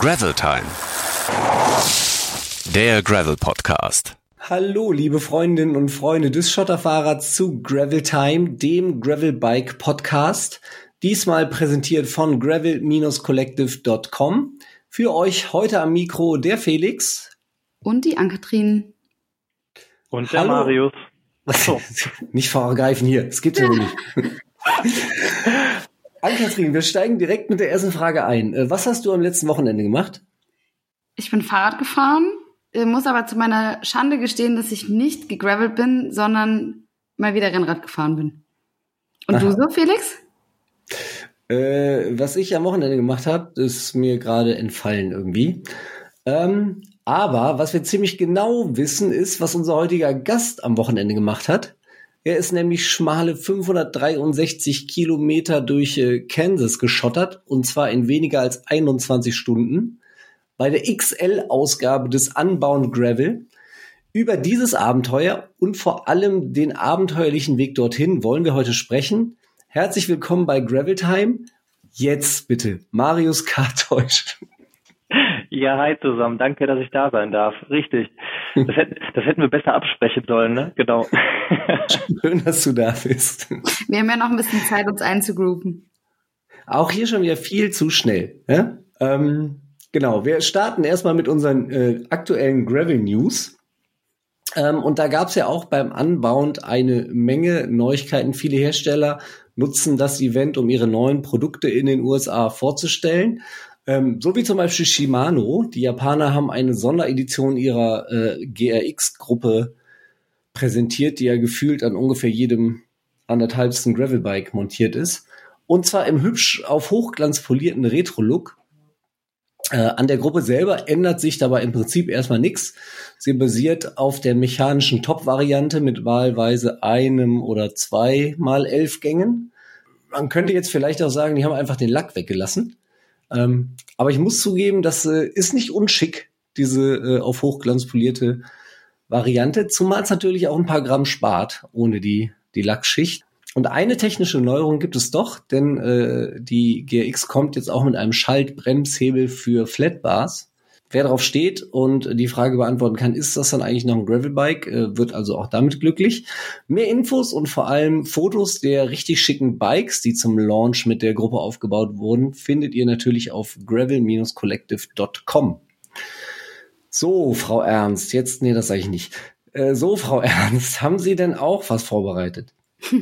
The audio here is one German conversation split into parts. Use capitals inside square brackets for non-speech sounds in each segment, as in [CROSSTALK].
Gravel Time. Der Gravel Podcast. Hallo, liebe Freundinnen und Freunde des Schotterfahrrads zu Gravel Time, dem Gravel Bike Podcast. Diesmal präsentiert von gravel-collective.com. Für euch heute am Mikro der Felix. Und die Ankatrin. Und der Hallo. Marius. [LAUGHS] Achso. nicht vorgreifen hier. Es gibt ja wohl nicht. [LAUGHS] Ann-Kathrin, wir steigen direkt mit der ersten Frage ein. Äh, was hast du am letzten Wochenende gemacht? Ich bin Fahrrad gefahren, äh, muss aber zu meiner Schande gestehen, dass ich nicht gegravelt bin, sondern mal wieder Rennrad gefahren bin. Und Aha. du so, Felix? Äh, was ich am Wochenende gemacht habe, ist mir gerade entfallen irgendwie. Ähm, aber was wir ziemlich genau wissen, ist, was unser heutiger Gast am Wochenende gemacht hat. Er ist nämlich schmale 563 Kilometer durch äh, Kansas geschottert und zwar in weniger als 21 Stunden bei der XL-Ausgabe des Unbound Gravel. Über dieses Abenteuer und vor allem den abenteuerlichen Weg dorthin wollen wir heute sprechen. Herzlich willkommen bei Gravel Time. Jetzt bitte Marius Kartäusch. Ja, hi zusammen. Danke, dass ich da sein darf. Richtig. Das, hätten, das hätten wir besser absprechen sollen, ne? Genau. [LAUGHS] Schön, dass du da bist. Wir haben ja noch ein bisschen Zeit, uns einzugroupen. Auch hier schon wieder viel zu schnell. Ja? Ähm, genau, wir starten erstmal mit unseren äh, aktuellen Gravel News. Ähm, und da gab es ja auch beim Unbound eine Menge Neuigkeiten. Viele Hersteller nutzen das Event, um ihre neuen Produkte in den USA vorzustellen. Ähm, so wie zum Beispiel Shimano. Die Japaner haben eine Sonderedition ihrer äh, GRX-Gruppe präsentiert, die ja gefühlt an ungefähr jedem anderthalbsten Gravelbike montiert ist. Und zwar im hübsch auf Hochglanz polierten Retro-Look. Äh, an der Gruppe selber ändert sich dabei im Prinzip erstmal nichts. Sie basiert auf der mechanischen Top-Variante mit wahlweise einem oder zwei mal elf Gängen. Man könnte jetzt vielleicht auch sagen, die haben einfach den Lack weggelassen. Ähm, aber ich muss zugeben, das äh, ist nicht unschick, diese äh, auf Hochglanz polierte Variante, zumal es natürlich auch ein paar Gramm spart ohne die, die Lackschicht. Und eine technische Neuerung gibt es doch, denn äh, die GRX kommt jetzt auch mit einem Schaltbremshebel für Flatbars. Wer darauf steht und die Frage beantworten kann, ist das dann eigentlich noch ein Gravelbike, äh, wird also auch damit glücklich. Mehr Infos und vor allem Fotos der richtig schicken Bikes, die zum Launch mit der Gruppe aufgebaut wurden, findet ihr natürlich auf gravel-collective.com. So, Frau Ernst, jetzt, nee, das sage ich nicht. Äh, so, Frau [LAUGHS] Ernst, haben Sie denn auch was vorbereitet? [LAUGHS]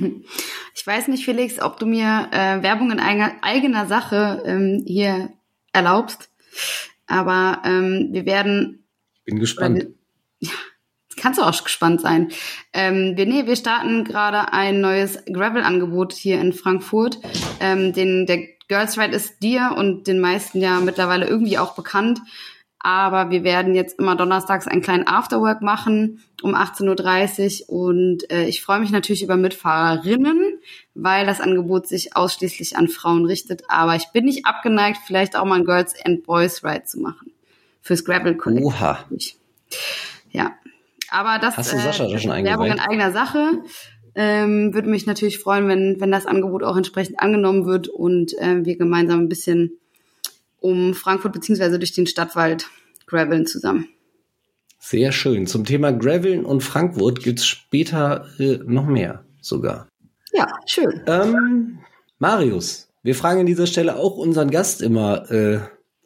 Ich weiß nicht, Felix, ob du mir äh, Werbung in eigener, eigener Sache ähm, hier erlaubst. Aber ähm, wir werden. Bin gespannt. [LAUGHS] ja, kannst du auch gespannt sein. Ähm, wir, nee, wir starten gerade ein neues Gravel-Angebot hier in Frankfurt. Ähm, den, der Girls Ride ist dir und den meisten ja mittlerweile irgendwie auch bekannt. Aber wir werden jetzt immer donnerstags einen kleinen Afterwork machen um 18.30 Uhr. Und äh, ich freue mich natürlich über Mitfahrerinnen, weil das Angebot sich ausschließlich an Frauen richtet. Aber ich bin nicht abgeneigt, vielleicht auch mal ein Girls and Boys Ride zu machen. Fürs Gravel Collect. Oha. Ja. Aber das Hast du Sascha äh, schon Werbung in eigener Sache. Ähm, würde mich natürlich freuen, wenn, wenn das Angebot auch entsprechend angenommen wird und äh, wir gemeinsam ein bisschen um Frankfurt beziehungsweise durch den Stadtwald graveln zusammen. Sehr schön. Zum Thema Graveln und Frankfurt gibt's später äh, noch mehr sogar. Ja, schön. Ähm, Marius, wir fragen an dieser Stelle auch unseren Gast immer, äh,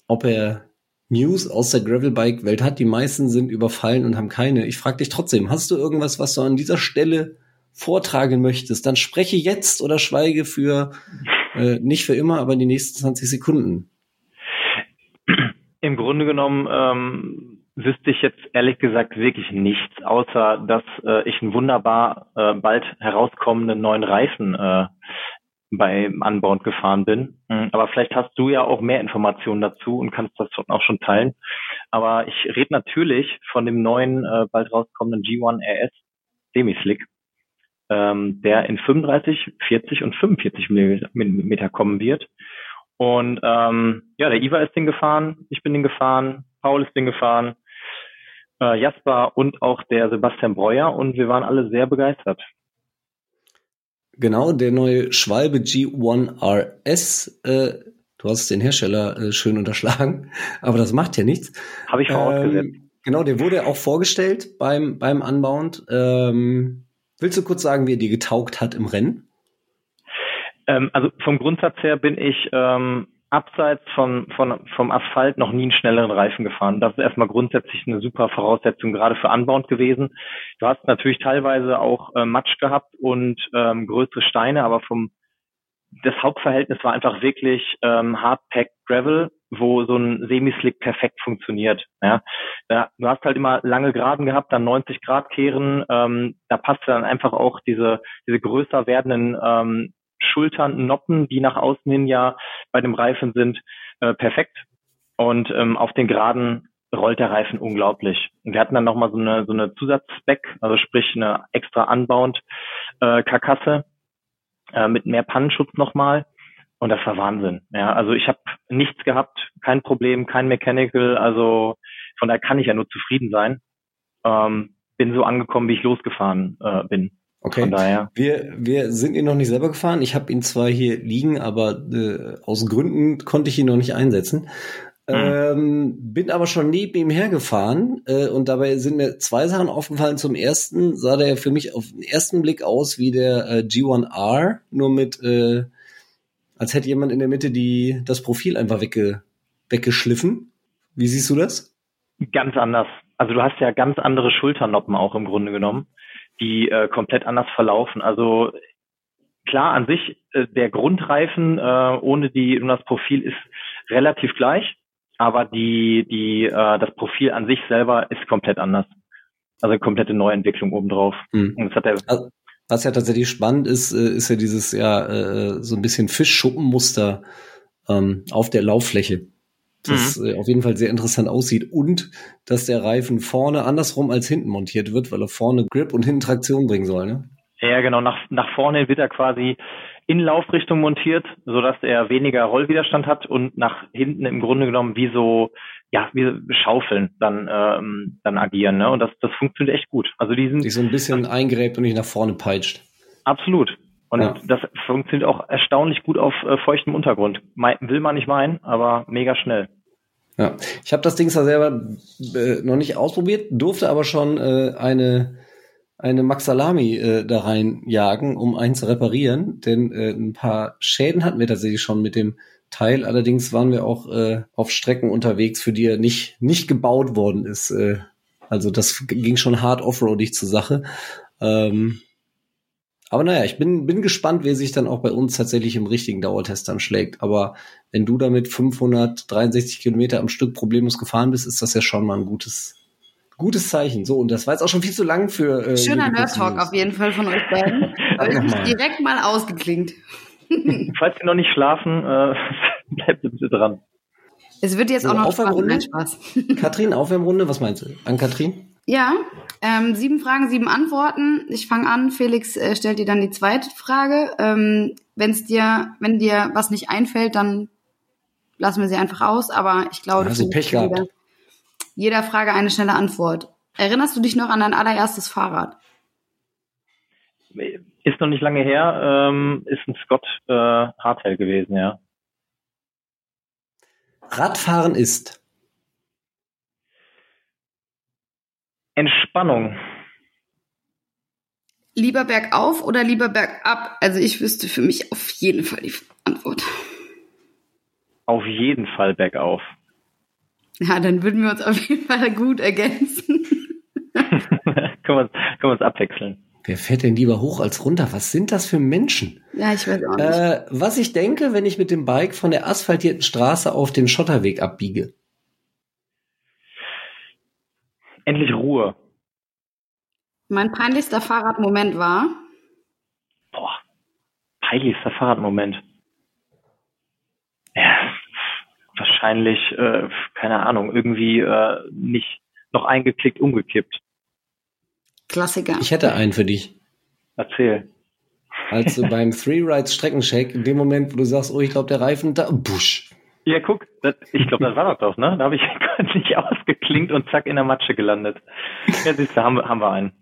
ob er News aus der Gravelbike-Welt hat. Die meisten sind überfallen und haben keine. Ich frage dich trotzdem, hast du irgendwas, was du an dieser Stelle vortragen möchtest? Dann spreche jetzt oder schweige für, äh, nicht für immer, aber die nächsten 20 Sekunden. Im Grunde genommen ähm, wüsste ich jetzt ehrlich gesagt wirklich nichts, außer dass äh, ich einen wunderbar äh, bald herauskommenden neuen Reifen äh, bei Unbound gefahren bin. Mhm. Aber vielleicht hast du ja auch mehr Informationen dazu und kannst das auch schon teilen. Aber ich rede natürlich von dem neuen, äh, bald rauskommenden G1 RS Semislick, ähm, der in 35, 40 und 45 Millimeter kommen wird. Und ähm, ja, der Iva ist den gefahren, ich bin den gefahren, Paul ist den gefahren, äh, Jasper und auch der Sebastian Breuer und wir waren alle sehr begeistert. Genau, der neue Schwalbe G1 RS. Äh, Du hast den Hersteller äh, schön unterschlagen, [LAUGHS] aber das macht ja nichts. Habe ich vorausgesetzt. Ähm, genau, der wurde auch vorgestellt beim, beim Unbound. Ähm, willst du kurz sagen, wie er dir getaugt hat im Rennen? Ähm, also vom Grundsatz her bin ich ähm, abseits von, von, vom Asphalt noch nie einen schnelleren Reifen gefahren. Das ist erstmal grundsätzlich eine super Voraussetzung, gerade für Unbound gewesen. Du hast natürlich teilweise auch äh, Matsch gehabt und ähm, größere Steine, aber vom das Hauptverhältnis war einfach wirklich ähm, Hardpack Gravel, wo so ein Semislick perfekt funktioniert. Ja. ja. Du hast halt immer lange Geraden gehabt, dann 90 Grad Kehren. Ähm, da passt dann einfach auch diese, diese größer werdenden ähm, Schultern, Noppen, die nach außen hin ja bei dem Reifen sind, äh, perfekt. Und ähm, auf den Geraden rollt der Reifen unglaublich. Und wir hatten dann nochmal so eine, so eine Zusatzspec, also sprich eine extra Unbound äh, Karkasse äh, mit mehr Pannenschutz nochmal. Und das war Wahnsinn. Ja, also ich habe nichts gehabt, kein Problem, kein Mechanical. Also von daher kann ich ja nur zufrieden sein. Ähm, bin so angekommen, wie ich losgefahren äh, bin. Okay. Von daher. Wir, wir sind ihn noch nicht selber gefahren. Ich habe ihn zwar hier liegen, aber äh, aus Gründen konnte ich ihn noch nicht einsetzen. Mhm. Ähm, bin aber schon neben ihm hergefahren äh, und dabei sind mir zwei Sachen aufgefallen. Zum ersten sah der für mich auf den ersten Blick aus wie der äh, G1R, nur mit, äh, als hätte jemand in der Mitte die, das Profil einfach wegge, weggeschliffen. Wie siehst du das? Ganz anders. Also du hast ja ganz andere Schulternoppen auch im Grunde genommen die äh, komplett anders verlaufen. Also klar an sich äh, der Grundreifen äh, ohne die und das Profil ist relativ gleich, aber die die äh, das Profil an sich selber ist komplett anders. Also eine komplette Neuentwicklung obendrauf. Mhm. Und das hat der also, was ja tatsächlich spannend ist, äh, ist ja dieses ja äh, so ein bisschen Fischschuppenmuster ähm, auf der Lauffläche das mhm. äh, auf jeden Fall sehr interessant aussieht und dass der Reifen vorne andersrum als hinten montiert wird, weil er vorne Grip und hinten Traktion bringen soll, ne? Ja, genau. Nach, nach vorne wird er quasi in Laufrichtung montiert, so dass er weniger Rollwiderstand hat und nach hinten im Grunde genommen wie so, ja, wie Schaufeln dann, ähm, dann agieren, ne? Und das, das funktioniert echt gut. Also die sind. Die so ein bisschen eingräbt und nicht nach vorne peitscht. Absolut. Und ja. das funktioniert auch erstaunlich gut auf äh, feuchtem Untergrund. Me will man nicht meinen, aber mega schnell. Ja, ich habe das Ding zwar selber äh, noch nicht ausprobiert, durfte aber schon äh, eine eine Maxalami äh, da reinjagen, um einen zu reparieren, denn äh, ein paar Schäden hatten wir tatsächlich schon mit dem Teil. Allerdings waren wir auch äh, auf Strecken unterwegs, für die er nicht nicht gebaut worden ist. Äh, also das ging schon hart offroadig zur Sache. Ähm, aber naja, ich bin, bin gespannt, wer sich dann auch bei uns tatsächlich im richtigen Dauertest dann schlägt. Aber wenn du damit 563 Kilometer am Stück problemlos gefahren bist, ist das ja schon mal ein gutes, gutes Zeichen. So, und das war jetzt auch schon viel zu lang für. Äh, Schöner Nerd-Talk auf jeden Fall von euch beiden. Aber ich mich direkt mal ausgeklingt. [LAUGHS] Falls Sie noch nicht schlafen, äh, [LAUGHS] bleibt bitte dran. Es wird jetzt so, auch noch Aufwärmrunde. Spaß. Katrin, Aufwärmrunde, was meinst du? An Katrin? Ja, ähm, sieben Fragen, sieben Antworten. Ich fange an. Felix äh, stellt dir dann die zweite Frage. Ähm, wenn's dir, wenn dir was nicht einfällt, dann lassen wir sie einfach aus. Aber ich glaube, also Pech gehabt. Jeder, jeder Frage eine schnelle Antwort. Erinnerst du dich noch an dein allererstes Fahrrad? Ist noch nicht lange her. Ähm, ist ein Scott äh, Hardtail gewesen, ja. Radfahren ist Entspannung. Lieber bergauf oder lieber bergab? Also ich wüsste für mich auf jeden Fall die Antwort. Auf jeden Fall bergauf. Ja, dann würden wir uns auf jeden Fall gut ergänzen. [LAUGHS] können, wir, können wir uns abwechseln. Wer fährt denn lieber hoch als runter? Was sind das für Menschen? Ja, ich weiß auch nicht. Äh, was ich denke, wenn ich mit dem Bike von der asphaltierten Straße auf den Schotterweg abbiege. Endlich Ruhe. Mein peinlichster Fahrradmoment war? Boah, peinlichster Fahrradmoment. Ja, wahrscheinlich, äh, keine Ahnung, irgendwie äh, nicht noch eingeklickt, umgekippt. Klassiker. Ich hätte einen für dich. Erzähl. Als du beim [LAUGHS] Three Rides Streckencheck, in dem Moment, wo du sagst, oh, ich glaube, der Reifen da, busch. Ja, guck, das, ich glaube, das war das doch, ne? Da habe ich [LAUGHS] nicht ausgeklingt und zack in der Matsche gelandet. Ja, siehst du, haben, haben wir einen.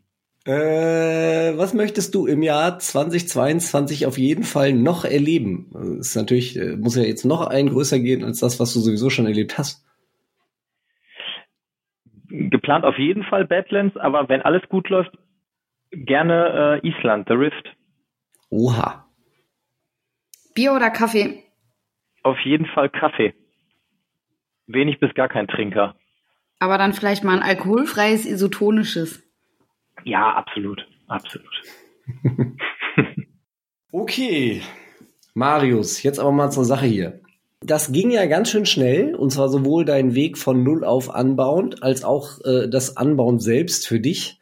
Äh, was möchtest du im Jahr 2022 auf jeden Fall noch erleben? Das ist natürlich, äh, muss ja jetzt noch ein größer gehen als das, was du sowieso schon erlebt hast. Geplant auf jeden Fall Badlands, aber wenn alles gut läuft, gerne äh, Island, The Rift. Oha. Bier oder Kaffee? Auf jeden Fall Kaffee. Wenig bis gar kein Trinker. Aber dann vielleicht mal ein alkoholfreies, isotonisches. Ja, absolut. Absolut. [LAUGHS] okay. Marius, jetzt aber mal zur Sache hier. Das ging ja ganz schön schnell, und zwar sowohl dein Weg von Null auf anbauend, als auch äh, das Anbauen selbst für dich.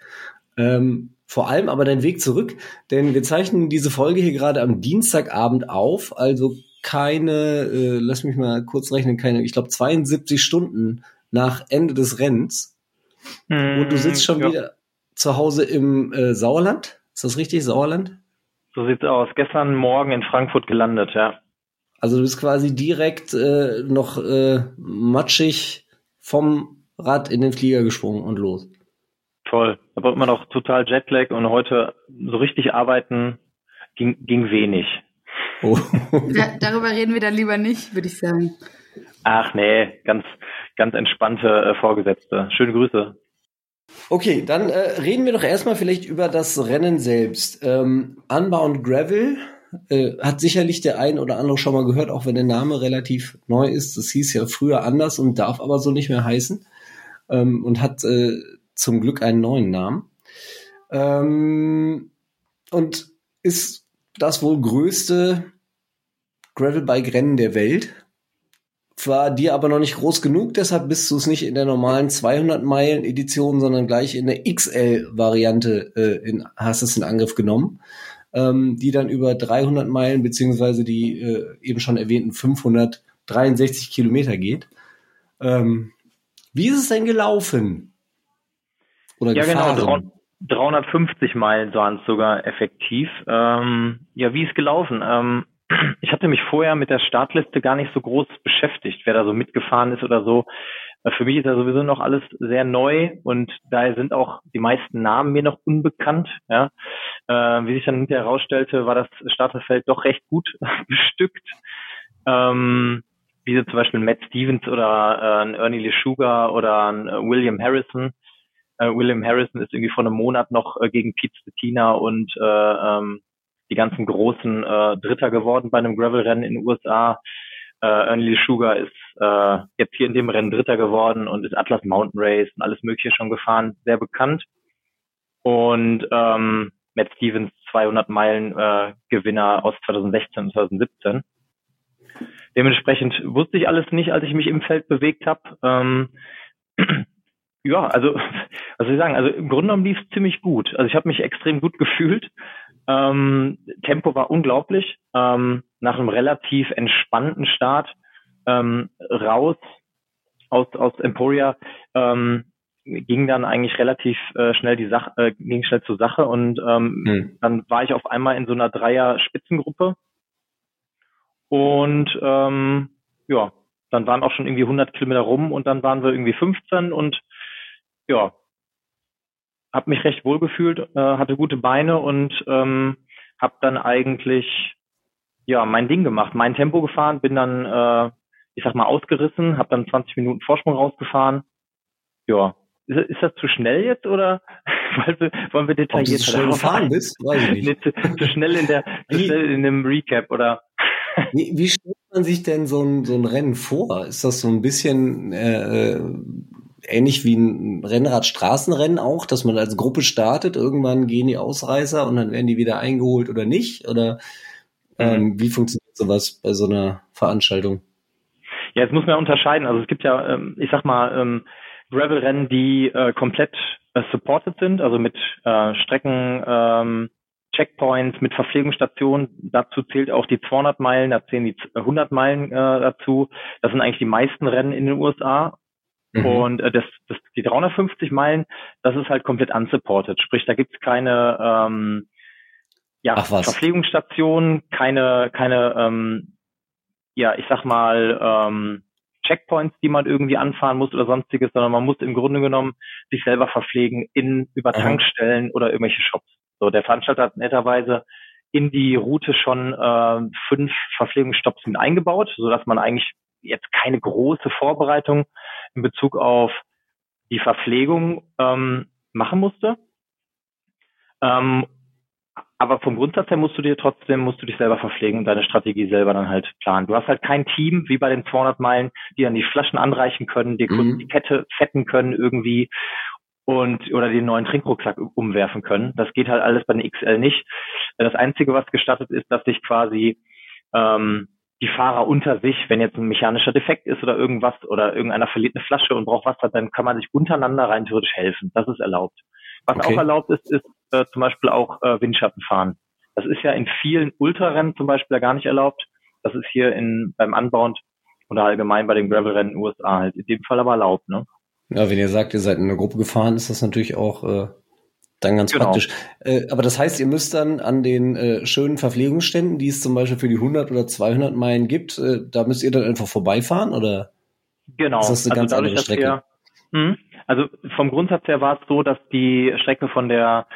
Ähm, vor allem aber dein Weg zurück, denn wir zeichnen diese Folge hier gerade am Dienstagabend auf, also keine, äh, lass mich mal kurz rechnen, keine, ich glaube 72 Stunden nach Ende des Rennens. Mm, und du sitzt schon ja. wieder zu Hause im äh, Sauerland. Ist das richtig, Sauerland? So sieht's aus. Gestern Morgen in Frankfurt gelandet, ja. Also du bist quasi direkt äh, noch äh, matschig vom Rad in den Flieger gesprungen und los. Toll. Aber immer noch total Jetlag und heute so richtig arbeiten ging, ging wenig. Oh. da, darüber reden wir dann lieber nicht, würde ich sagen. Ach nee, ganz, ganz entspannte äh, Vorgesetzte. Schöne Grüße. Okay, dann äh, reden wir doch erstmal vielleicht über das Rennen selbst. Ähm, Unbound Gravel äh, hat sicherlich der ein oder andere schon mal gehört, auch wenn der Name relativ neu ist. Das hieß ja früher anders und darf aber so nicht mehr heißen ähm, und hat äh, zum Glück einen neuen Namen. Ähm, und ist das wohl größte Gravelbike-Rennen der Welt war dir aber noch nicht groß genug, deshalb bist du es nicht in der normalen 200 Meilen Edition, sondern gleich in der XL Variante äh, in, hast es in Angriff genommen, ähm, die dann über 300 Meilen beziehungsweise die äh, eben schon erwähnten 563 Kilometer geht. Ähm, wie ist es denn gelaufen? Oder ja, genau, gefahren? genau. 350 Meilen waren es sogar effektiv. Ähm, ja, wie ist gelaufen? Ähm, [CLEARS THROAT] ich hatte mich vorher mit der Startliste gar nicht so groß beschäftigt, wer da so mitgefahren ist oder so. Äh, für mich ist ja sowieso noch alles sehr neu und daher sind auch die meisten Namen mir noch unbekannt. Ja. Äh, wie sich dann hinterher herausstellte, war das Starterfeld doch recht gut [LAUGHS] bestückt. Ähm, wie so zum Beispiel Matt Stevens oder äh, ein Ernie LeSugar oder ein äh, William Harrison. Äh, William Harrison ist irgendwie vor einem Monat noch äh, gegen Pete Stettina und äh, ähm, die ganzen großen äh, Dritter geworden bei einem Gravel-Rennen in den USA. Äh, Ernie Sugar ist äh, jetzt hier in dem Rennen Dritter geworden und ist Atlas Mountain Race und alles Mögliche schon gefahren, sehr bekannt. Und ähm, Matt Stevens 200 Meilen äh, Gewinner aus 2016 und 2017. Dementsprechend wusste ich alles nicht, als ich mich im Feld bewegt habe. Ähm, [CLEARS THROAT] ja, also soll ich sagen, also im Grunde genommen lief es ziemlich gut. Also ich habe mich extrem gut gefühlt. Ähm, Tempo war unglaublich. Ähm, nach einem relativ entspannten Start ähm, raus aus, aus Emporia ähm, ging dann eigentlich relativ äh, schnell die Sache, äh, ging schnell zur Sache und ähm, hm. dann war ich auf einmal in so einer Dreier-Spitzengruppe und ähm, ja, dann waren auch schon irgendwie 100 Kilometer rum und dann waren wir irgendwie 15 und ja, habe mich recht wohl gefühlt, äh, hatte gute Beine und ähm, habe dann eigentlich ja mein Ding gemacht, mein Tempo gefahren, bin dann äh, ich sag mal ausgerissen, habe dann 20 Minuten Vorsprung rausgefahren. Ja, ist, ist das zu schnell jetzt oder [LAUGHS] wollen wir detailliert du schnell gefahren bist? Weiß ich nicht. zu, zu, schnell in der [LAUGHS] zu schnell in dem Recap oder [LAUGHS] wie, wie stellt man sich denn so ein, so ein Rennen vor? Ist das so ein bisschen äh, ähnlich wie ein Rennrad-Straßenrennen auch, dass man als Gruppe startet, irgendwann gehen die Ausreißer und dann werden die wieder eingeholt oder nicht? Oder ähm, mhm. wie funktioniert sowas bei so einer Veranstaltung? Ja, jetzt muss man ja unterscheiden. Also es gibt ja, ähm, ich sag mal, ähm, Gravel-Rennen, die äh, komplett äh, supported sind, also mit äh, Strecken, ähm, Checkpoints, mit Verpflegungsstationen. Dazu zählt auch die 200 Meilen, da zählen die 100 Meilen äh, dazu. Das sind eigentlich die meisten Rennen in den USA. Mhm. Und äh, das, das, die 350 Meilen, das ist halt komplett unsupported. Sprich, da gibt's keine ähm, ja, Verpflegungsstation, keine, keine ähm, ja, ich sag mal, ähm, Checkpoints, die man irgendwie anfahren muss oder sonstiges, sondern man muss im Grunde genommen sich selber verpflegen in über Tankstellen oder irgendwelche Shops. So, der Veranstalter hat netterweise in die Route schon äh, fünf Verpflegungsstopps mit eingebaut, so dass man eigentlich jetzt keine große Vorbereitung in Bezug auf die Verpflegung ähm, machen musste. Ähm, aber vom Grundsatz her musst du dir trotzdem, musst du dich selber verpflegen und deine Strategie selber dann halt planen. Du hast halt kein Team wie bei den 200 Meilen, die dann die Flaschen anreichen können, dir mhm. die Kette fetten können irgendwie und oder den neuen Trinkrucksack umwerfen können. Das geht halt alles bei den XL nicht. Das Einzige, was gestattet ist, dass sich quasi ähm, die Fahrer unter sich, wenn jetzt ein mechanischer Defekt ist oder irgendwas oder irgendeiner verliert eine Flasche und braucht Wasser, dann kann man sich untereinander rein theoretisch helfen. Das ist erlaubt. Was okay. auch erlaubt ist, ist äh, zum Beispiel auch äh, Windschatten fahren. Das ist ja in vielen Ultrarennen zum Beispiel ja gar nicht erlaubt. Das ist hier in beim Anbound oder allgemein bei den Gravelrennen in den USA halt in dem Fall aber erlaubt, ne? Ja, wenn ihr sagt, ihr seid in einer Gruppe gefahren, ist das natürlich auch äh, dann ganz genau. praktisch. Äh, aber das heißt, ihr müsst dann an den äh, schönen Verpflegungsständen, die es zum Beispiel für die 100 oder 200 Meilen gibt, äh, da müsst ihr dann einfach vorbeifahren oder? Genau. Ist das eine also ganz dadurch, andere Strecke? Wir, mh, also vom Grundsatz her war es so, dass die Strecke von der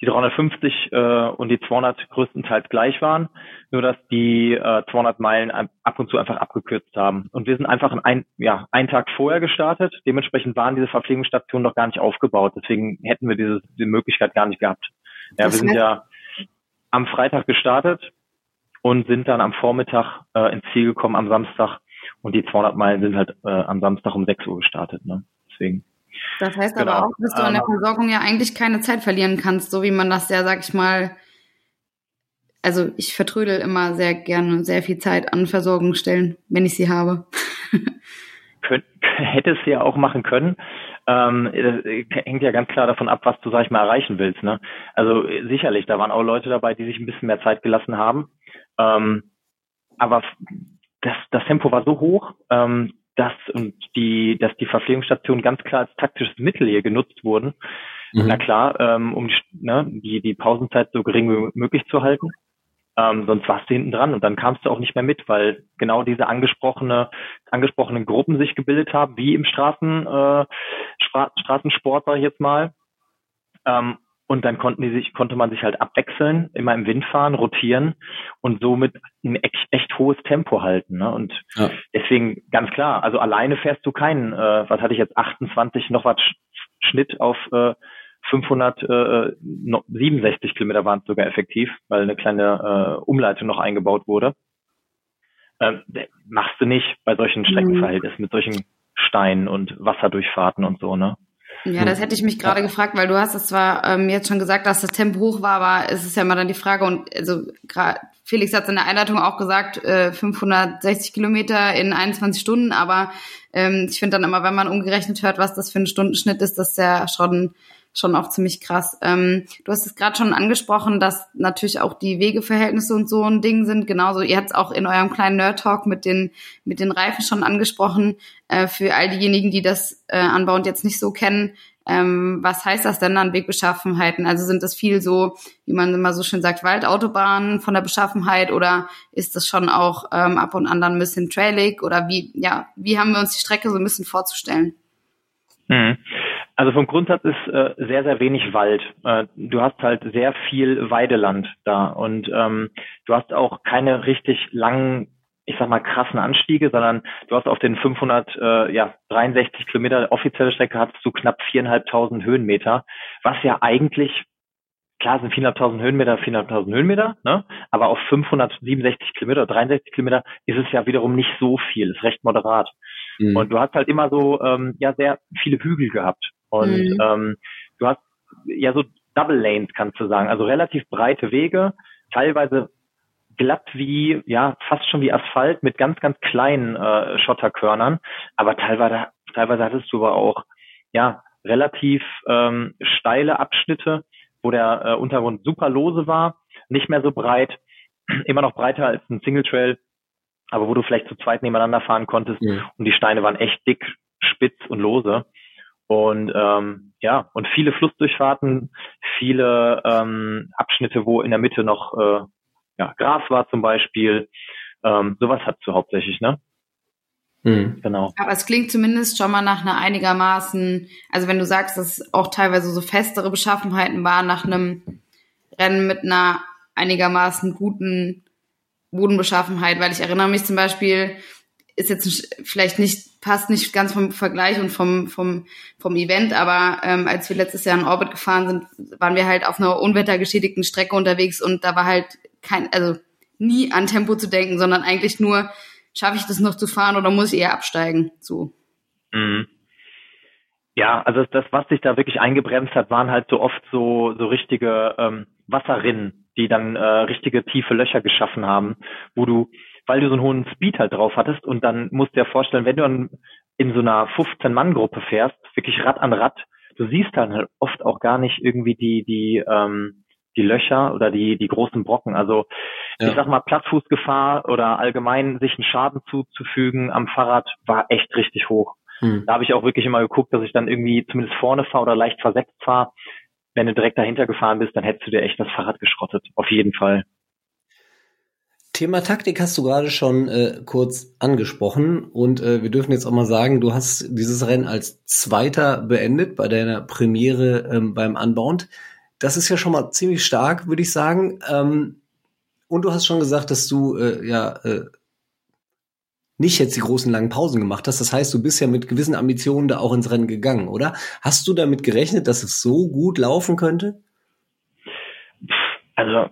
die 350 äh, und die 200 größtenteils gleich waren, nur dass die äh, 200 Meilen ab und zu einfach abgekürzt haben. Und wir sind einfach ein, ja, einen Tag vorher gestartet. Dementsprechend waren diese Verpflegungsstationen noch gar nicht aufgebaut. Deswegen hätten wir diese, diese Möglichkeit gar nicht gehabt. Ja, wir sind ja am Freitag gestartet und sind dann am Vormittag äh, ins Ziel gekommen am Samstag. Und die 200 Meilen sind halt äh, am Samstag um 6 Uhr gestartet. Ne? Deswegen. Das heißt genau. aber auch, dass du an der ähm, Versorgung ja eigentlich keine Zeit verlieren kannst, so wie man das ja, sag ich mal, also ich vertrödel immer sehr gerne sehr viel Zeit an Versorgungsstellen, wenn ich sie habe. [LAUGHS] Könnt, hätte es ja auch machen können. Ähm, das hängt ja ganz klar davon ab, was du, sag ich mal, erreichen willst. Ne? Also sicherlich, da waren auch Leute dabei, die sich ein bisschen mehr Zeit gelassen haben. Ähm, aber das, das Tempo war so hoch, ähm, dass und die, dass die Verpflegungsstationen ganz klar als taktisches Mittel hier genutzt wurden. Mhm. Na klar, ähm, um die, ne, die, die Pausenzeit so gering wie möglich zu halten. Ähm, sonst warst du hinten dran und dann kamst du auch nicht mehr mit, weil genau diese angesprochene, angesprochenen Gruppen sich gebildet haben, wie im Straßen, äh, Stra Straßensport, sag ich jetzt mal. Ähm, und dann konnten die sich, konnte man sich halt abwechseln, immer im Wind fahren, rotieren und somit ein echt, echt hohes Tempo halten. Ne? Und ja. deswegen ganz klar, also alleine fährst du keinen, äh, was hatte ich jetzt, 28 noch was Schnitt auf äh, 567 Kilometer waren es sogar effektiv, weil eine kleine äh, Umleitung noch eingebaut wurde. Ähm, machst du nicht bei solchen Streckenverhältnissen mit solchen Steinen und Wasserdurchfahrten und so, ne? Ja, das hätte ich mich gerade gefragt, weil du hast es zwar ähm, jetzt schon gesagt, dass das Tempo hoch war, aber es ist ja immer dann die Frage und also Felix hat es in der Einleitung auch gesagt, äh, 560 Kilometer in 21 Stunden, aber ähm, ich finde dann immer, wenn man umgerechnet hört, was das für ein Stundenschnitt ist, das ist ja schon schon auch ziemlich krass. Ähm, du hast es gerade schon angesprochen, dass natürlich auch die Wegeverhältnisse und so ein Ding sind. Genauso, ihr habt es auch in eurem kleinen Nerd-Talk mit den, mit den Reifen schon angesprochen. Äh, für all diejenigen, die das äh, anbauend jetzt nicht so kennen, ähm, was heißt das denn an Wegbeschaffenheiten? Also sind das viel so, wie man immer so schön sagt, Waldautobahnen von der Beschaffenheit oder ist das schon auch ähm, ab und an dann ein bisschen trailig oder wie, ja, wie haben wir uns die Strecke so ein bisschen vorzustellen? Mhm. Also vom Grundsatz ist äh, sehr, sehr wenig Wald. Äh, du hast halt sehr viel Weideland da und ähm, du hast auch keine richtig langen, ich sag mal krassen Anstiege, sondern du hast auf den 500, äh, ja 63 Kilometer offizielle Strecke hast du knapp viereinhalbtausend Höhenmeter, was ja eigentlich klar sind 4.500 Höhenmeter, 4.500 Höhenmeter, ne? aber auf 567 Kilometer, 63 Kilometer ist es ja wiederum nicht so viel, ist recht moderat. Mhm. Und du hast halt immer so ähm, ja sehr viele Hügel gehabt. Und mhm. ähm, du hast ja so Double Lanes, kannst du sagen, also relativ breite Wege, teilweise glatt wie, ja, fast schon wie Asphalt mit ganz, ganz kleinen äh, Schotterkörnern, aber teilweise, teilweise hattest du aber auch, ja, relativ ähm, steile Abschnitte, wo der äh, Untergrund super lose war, nicht mehr so breit, [CLEARS THROAT] immer noch breiter als ein Single Trail, aber wo du vielleicht zu zweit nebeneinander fahren konntest mhm. und die Steine waren echt dick, spitz und lose. Und ähm, ja, und viele Flussdurchfahrten, viele ähm, Abschnitte, wo in der Mitte noch äh, ja, Gras war zum Beispiel. Ähm, sowas hat du hauptsächlich, ne? Mhm. Genau. Aber es klingt zumindest schon mal nach einer einigermaßen, also wenn du sagst, dass es auch teilweise so festere Beschaffenheiten waren, nach einem Rennen mit einer einigermaßen guten Bodenbeschaffenheit, weil ich erinnere mich zum Beispiel, ist jetzt vielleicht nicht, passt nicht ganz vom Vergleich und vom, vom, vom Event, aber ähm, als wir letztes Jahr in Orbit gefahren sind, waren wir halt auf einer unwettergeschädigten Strecke unterwegs und da war halt kein, also nie an Tempo zu denken, sondern eigentlich nur, schaffe ich das noch zu fahren oder muss ich eher absteigen? So. Mhm. Ja, also das, was sich da wirklich eingebremst hat, waren halt so oft so, so richtige ähm, Wasserrinnen, die dann äh, richtige tiefe Löcher geschaffen haben, wo du, weil du so einen hohen Speed halt drauf hattest und dann musst du dir vorstellen, wenn du in so einer 15-Mann-Gruppe fährst, wirklich Rad an Rad, du siehst dann halt oft auch gar nicht irgendwie die, die, ähm, die Löcher oder die, die großen Brocken. Also ja. ich sag mal, Plattfußgefahr oder allgemein sich einen Schaden zuzufügen am Fahrrad war echt richtig hoch. Hm. Da habe ich auch wirklich immer geguckt, dass ich dann irgendwie zumindest vorne fahre oder leicht versetzt fahre. Wenn du direkt dahinter gefahren bist, dann hättest du dir echt das Fahrrad geschrottet. Auf jeden Fall. Thema Taktik hast du gerade schon äh, kurz angesprochen und äh, wir dürfen jetzt auch mal sagen, du hast dieses Rennen als Zweiter beendet bei deiner Premiere ähm, beim Unbound. Das ist ja schon mal ziemlich stark, würde ich sagen. Ähm, und du hast schon gesagt, dass du äh, ja äh, nicht jetzt die großen langen Pausen gemacht hast. Das heißt, du bist ja mit gewissen Ambitionen da auch ins Rennen gegangen, oder? Hast du damit gerechnet, dass es so gut laufen könnte? Also,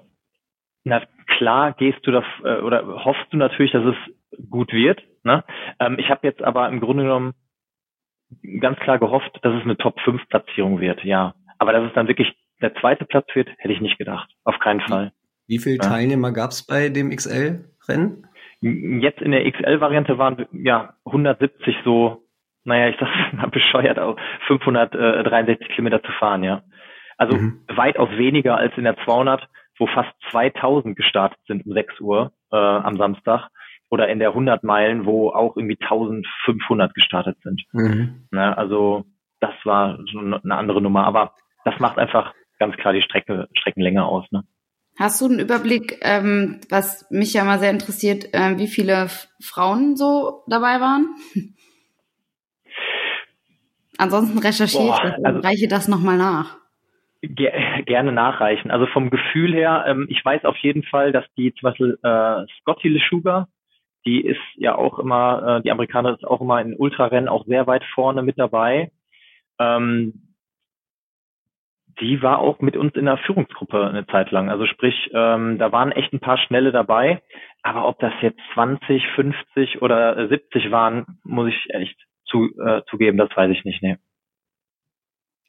na klar gehst du das äh, oder hoffst du natürlich, dass es gut wird. Ne? Ähm, ich habe jetzt aber im Grunde genommen ganz klar gehofft, dass es eine Top 5 Platzierung wird, ja. Aber dass es dann wirklich der zweite Platz wird, hätte ich nicht gedacht. Auf keinen Fall. Wie viele ja. Teilnehmer gab es bei dem XL-Rennen? Jetzt in der XL-Variante waren ja 170 so, naja, ich sag [LAUGHS] mal bescheuert, auch 563 Kilometer zu fahren, ja. Also mhm. weitaus weniger als in der 200, wo fast 2000 gestartet sind um 6 Uhr äh, am Samstag. Oder in der 100 Meilen, wo auch irgendwie 1500 gestartet sind. Mhm. Na, also das war so eine andere Nummer. Aber das macht einfach ganz klar die Strecke, Streckenlänge aus. Ne? Hast du einen Überblick, ähm, was mich ja mal sehr interessiert, äh, wie viele Frauen so dabei waren? [LAUGHS] Ansonsten recherchiere ich das also, reiche das nochmal nach. Ger gerne nachreichen. Also vom Gefühl her, ähm, ich weiß auf jeden Fall, dass die zum Beispiel äh, Scotty LeSugar, die ist ja auch immer, äh, die Amerikaner ist auch immer in Ultrarennen auch sehr weit vorne mit dabei. Ähm, die war auch mit uns in der Führungsgruppe eine Zeit lang. Also sprich, ähm, da waren echt ein paar Schnelle dabei. Aber ob das jetzt 20, 50 oder 70 waren, muss ich echt zu, äh, zugeben, das weiß ich nicht. Nee.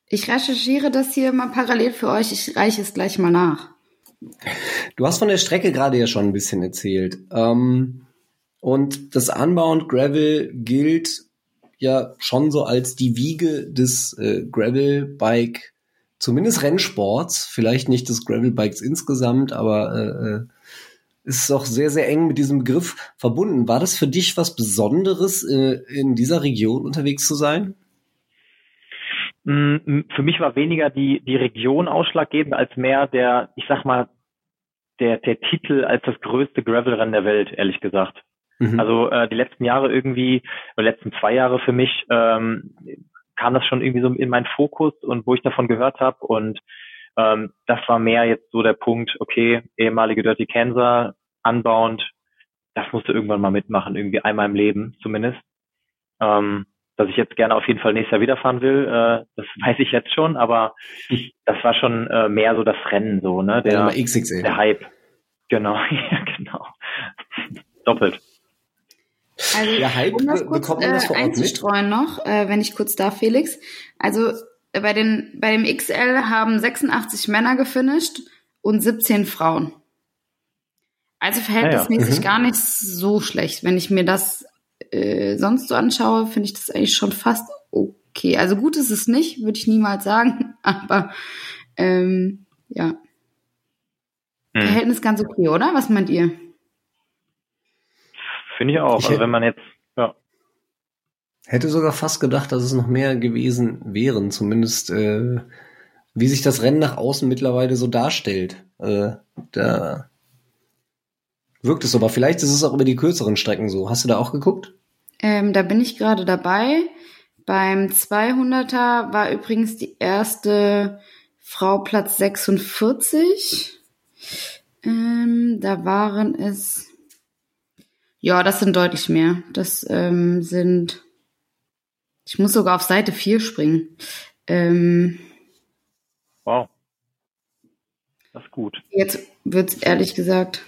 Ich recherchiere das hier mal parallel für euch. Ich reiche es gleich mal nach. Du hast von der Strecke gerade ja schon ein bisschen erzählt. Ähm, und das Unbound Gravel gilt ja schon so als die Wiege des äh, Gravel-Bike zumindest Rennsports, vielleicht nicht des Gravelbikes insgesamt, aber äh, äh, ist doch sehr, sehr eng mit diesem Begriff verbunden. War das für dich was Besonderes, äh, in dieser Region unterwegs zu sein? Mm, für mich war weniger die, die Region ausschlaggebend als mehr der, ich sag mal, der, der Titel als das größte Gravelrennen der Welt, ehrlich gesagt. Mhm. Also äh, die letzten Jahre irgendwie, oder letzten zwei Jahre für mich, ähm, kam das schon irgendwie so in meinen Fokus und wo ich davon gehört habe und ähm, das war mehr jetzt so der Punkt, okay, ehemalige Dirty Kansas, anbauend, das musst du irgendwann mal mitmachen, irgendwie einmal im Leben zumindest. Ähm, dass ich jetzt gerne auf jeden Fall nächstes Jahr wiederfahren will, äh, das weiß ich jetzt schon, aber das war schon äh, mehr so das Rennen, so, ne? Der, ja, der Hype. Genau, [LAUGHS] ja, genau. Doppelt. Also, der Hype um das kurz bekommt man das vor Ort einzustreuen mit? noch, äh, wenn ich kurz darf, Felix. Also äh, bei, den, bei dem XL haben 86 Männer gefinisht und 17 Frauen. Also verhältnismäßig ja, ja. Mhm. gar nicht so schlecht. Wenn ich mir das äh, sonst so anschaue, finde ich das eigentlich schon fast okay. Also gut ist es nicht, würde ich niemals sagen, [LAUGHS] aber ähm, ja. Hm. Verhältnis ganz okay, oder? Was meint ihr? Finde ich auch. Ich also wenn man jetzt, ja. Hätte sogar fast gedacht, dass es noch mehr gewesen wären, zumindest äh, wie sich das Rennen nach außen mittlerweile so darstellt. Äh, da wirkt es so, aber vielleicht ist es auch über die kürzeren Strecken so. Hast du da auch geguckt? Ähm, da bin ich gerade dabei. Beim 200er war übrigens die erste Frau Platz 46. Ähm, da waren es, ja, das sind deutlich mehr. Das ähm, sind, ich muss sogar auf Seite 4 springen. Ähm, wow. Das ist gut. Jetzt wird's ehrlich gesagt.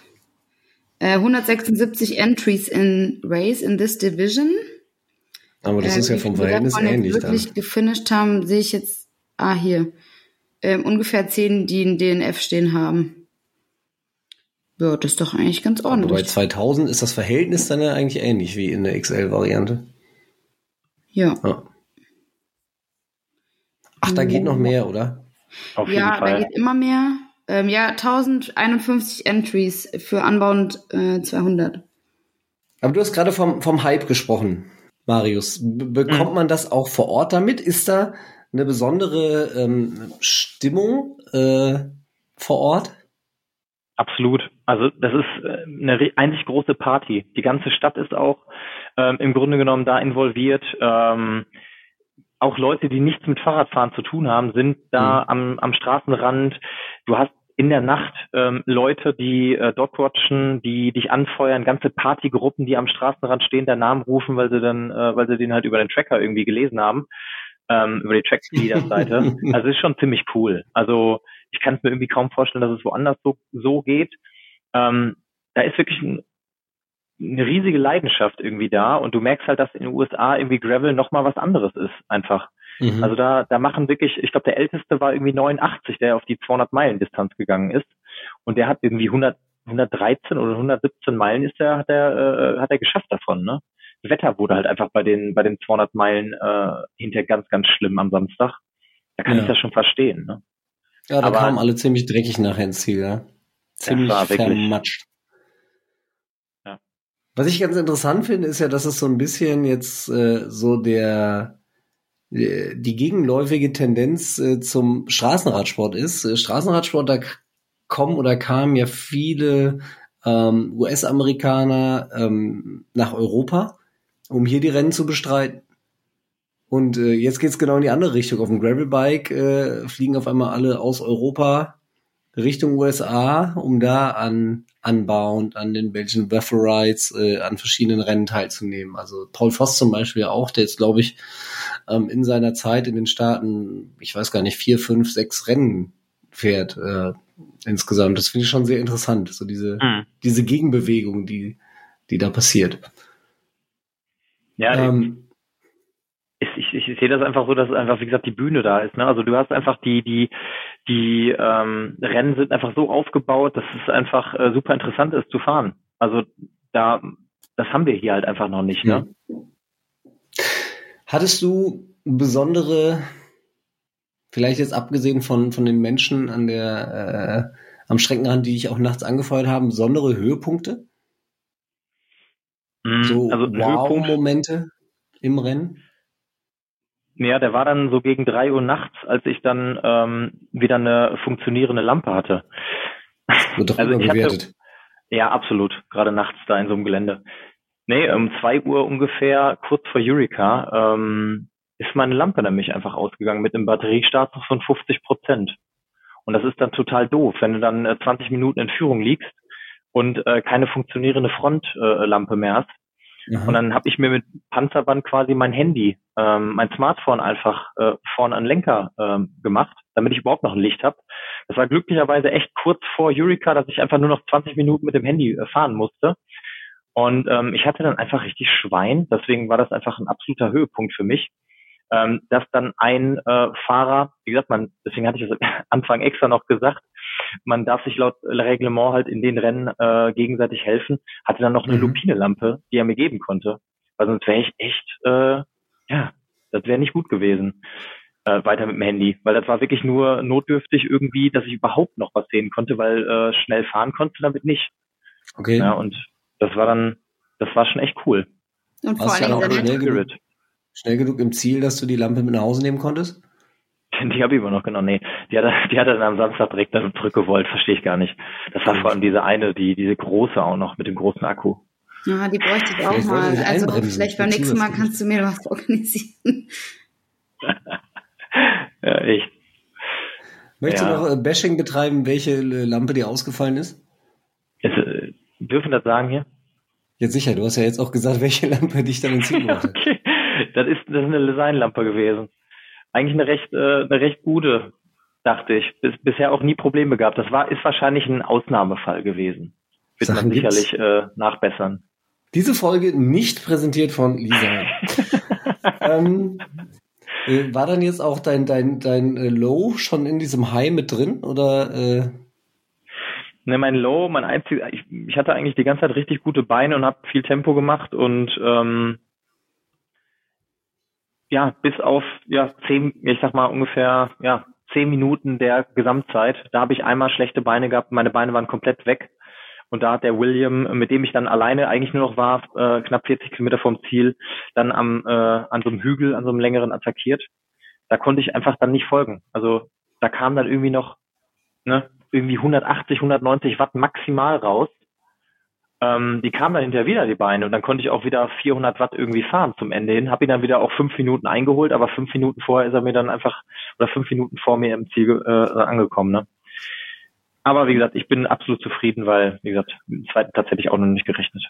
Äh, 176 Entries in Race in this division. Aber das äh, ist ja vom Verhältnis ähnlich. Die wirklich dann. gefinisht haben, sehe ich jetzt, ah, hier. Ähm, ungefähr 10, die in DNF stehen haben. Ja, das ist doch eigentlich ganz ordentlich. Aber bei 2000 ist das Verhältnis dann ja eigentlich ähnlich wie in der XL-Variante. Ja. ja. Ach, da geht noch mehr, oder? Auf jeden ja, Fall. da geht immer mehr. Ähm, ja, 1051 Entries für Unbound äh, 200. Aber du hast gerade vom, vom Hype gesprochen, Marius. B bekommt mhm. man das auch vor Ort damit? Ist da eine besondere ähm, Stimmung äh, vor Ort? Absolut. Also das ist äh, eine einzig große Party. Die ganze Stadt ist auch ähm, im Grunde genommen da involviert. Ähm, auch Leute, die nichts mit Fahrradfahren zu tun haben, sind da mhm. am, am Straßenrand. Du hast in der Nacht ähm, Leute, die äh, dort watchen, die dich anfeuern, ganze Partygruppen, die am Straßenrand stehen, der Namen rufen, weil sie dann, äh, weil sie den halt über den Tracker irgendwie gelesen haben, ähm, über die Track-Leader-Seite. [LAUGHS] also ist schon ziemlich cool. Also ich kann es mir irgendwie kaum vorstellen, dass es woanders so, so geht. Ähm, da ist wirklich ein, eine riesige Leidenschaft irgendwie da und du merkst halt, dass in den USA irgendwie Gravel nochmal was anderes ist, einfach. Mhm. Also da, da machen wirklich, ich glaube, der älteste war irgendwie 89, der auf die 200 Meilen Distanz gegangen ist. Und der hat irgendwie 100, 113 oder 117 Meilen ist der, hat er, äh, hat er geschafft davon, ne? Wetter wurde halt einfach bei den, bei den 200 Meilen, äh, hinterher ganz, ganz schlimm am Samstag. Da kann ja. ich das schon verstehen, ne? Ja, da Aber, kamen alle ziemlich dreckig nachher ins Ziel, ja. Ziemlich vermatscht. Ja. Was ich ganz interessant finde, ist ja, dass es so ein bisschen jetzt äh, so der die gegenläufige Tendenz äh, zum Straßenradsport ist. Äh, Straßenradsport, da kommen oder kamen ja viele ähm, US-Amerikaner ähm, nach Europa, um hier die Rennen zu bestreiten. Und äh, jetzt geht's genau in die andere Richtung. Auf dem Gravelbike äh, fliegen auf einmal alle aus Europa Richtung USA, um da an Unbound, an den Belgian Waffle Rides, äh, an verschiedenen Rennen teilzunehmen. Also Paul Voss zum Beispiel auch, der jetzt, glaube ich, ähm, in seiner Zeit in den Staaten, ich weiß gar nicht, vier, fünf, sechs Rennen fährt äh, insgesamt. Das finde ich schon sehr interessant, so diese, mhm. diese Gegenbewegung, die, die da passiert. Ja, ähm, ich, ich, ich sehe das einfach so, dass einfach, wie gesagt, die Bühne da ist. Ne? Also du hast einfach die, die, die ähm, Rennen sind einfach so aufgebaut, dass es einfach äh, super interessant ist zu fahren. Also da, das haben wir hier halt einfach noch nicht. Ne? Mhm. Hattest du besondere, vielleicht jetzt abgesehen von, von den Menschen an der, äh, am Streckenrand, die dich auch nachts angefeuert haben, besondere Höhepunkte? Mhm, so also Wow-Momente im Rennen? Ja, der war dann so gegen drei Uhr nachts, als ich dann ähm, wieder eine funktionierende Lampe hatte. Wird doch also überbewertet. Hatte, ja, absolut. Gerade nachts da in so einem Gelände. Nee, um zwei Uhr ungefähr, kurz vor Eureka, ähm, ist meine Lampe nämlich einfach ausgegangen mit einem Batteriestatus von 50 Prozent. Und das ist dann total doof, wenn du dann äh, 20 Minuten in Führung liegst und äh, keine funktionierende Frontlampe äh, mehr hast. Mhm. Und dann habe ich mir mit Panzerband quasi mein Handy, ähm, mein Smartphone einfach äh, vorne an Lenker ähm, gemacht, damit ich überhaupt noch ein Licht habe. Das war glücklicherweise echt kurz vor Eureka, dass ich einfach nur noch 20 Minuten mit dem Handy äh, fahren musste. Und ähm, ich hatte dann einfach richtig Schwein, deswegen war das einfach ein absoluter Höhepunkt für mich, ähm, dass dann ein äh, Fahrer, wie gesagt, man, deswegen hatte ich das am [LAUGHS] Anfang extra noch gesagt, man darf sich laut Reglement halt in den Rennen äh, gegenseitig helfen, hatte dann noch eine mhm. Lupine-Lampe, die er mir geben konnte, weil sonst wäre ich echt, äh, ja, das wäre nicht gut gewesen. Äh, weiter mit dem Handy, weil das war wirklich nur notdürftig irgendwie, dass ich überhaupt noch was sehen konnte, weil äh, schnell fahren konnte damit nicht. Okay. Ja, und das war dann, das war schon echt cool. Und vor allem ja schnell, genug, schnell genug im Ziel, dass du die Lampe mit nach Hause nehmen konntest? [LAUGHS] Die habe ich immer noch genau. Nee, die hat, er, die hat er dann am Samstag direkt zurückgewollt, verstehe ich gar nicht. Das war vor allem diese eine, die, diese große auch noch mit dem großen Akku. Ja, die bräuchte ich auch Vielleicht mal. Also vielleicht beim nächsten Mal kannst du mir was [LAUGHS] organisieren. [LAUGHS] Ja, echt. Möchtest Ja. du noch äh, Bashing betreiben, welche äh, Lampe dir ausgefallen ist? Dürfen wir das sagen hier? Ja, sicher, du hast ja jetzt auch gesagt, welche Lampe dich dann Ja, brachte. [LAUGHS] okay. Das ist, das ist eine Designlampe gewesen. Eigentlich eine recht, äh, eine recht gute, dachte ich. Bis, bisher auch nie Probleme gehabt. Das war, ist wahrscheinlich ein Ausnahmefall gewesen. Wird Sachen man sicherlich äh, nachbessern. Diese Folge nicht präsentiert von Lisa. [LAUGHS] ähm, äh, war dann jetzt auch dein, dein, dein äh, Low schon in diesem High mit drin? Oder Ne, mein Low, mein einziges, ich, ich hatte eigentlich die ganze Zeit richtig gute Beine und habe viel Tempo gemacht und ähm, ja, bis auf ja zehn, ich sag mal ungefähr ja zehn Minuten der Gesamtzeit, da habe ich einmal schlechte Beine gehabt, meine Beine waren komplett weg und da hat der William, mit dem ich dann alleine eigentlich nur noch war, äh, knapp 40 Kilometer vom Ziel, dann am äh, an so einem Hügel, an so einem längeren attackiert. Da konnte ich einfach dann nicht folgen. Also da kam dann irgendwie noch ne, irgendwie 180, 190 Watt maximal raus. Ähm, die kamen dann hinterher wieder, die Beine, und dann konnte ich auch wieder 400 Watt irgendwie fahren zum Ende hin. Habe ihn dann wieder auch fünf Minuten eingeholt, aber fünf Minuten vorher ist er mir dann einfach, oder fünf Minuten vor mir im Ziel äh, angekommen. Ne? Aber wie gesagt, ich bin absolut zufrieden, weil, wie gesagt, im zweiten Platz hätte ich auch noch nicht gerechnet.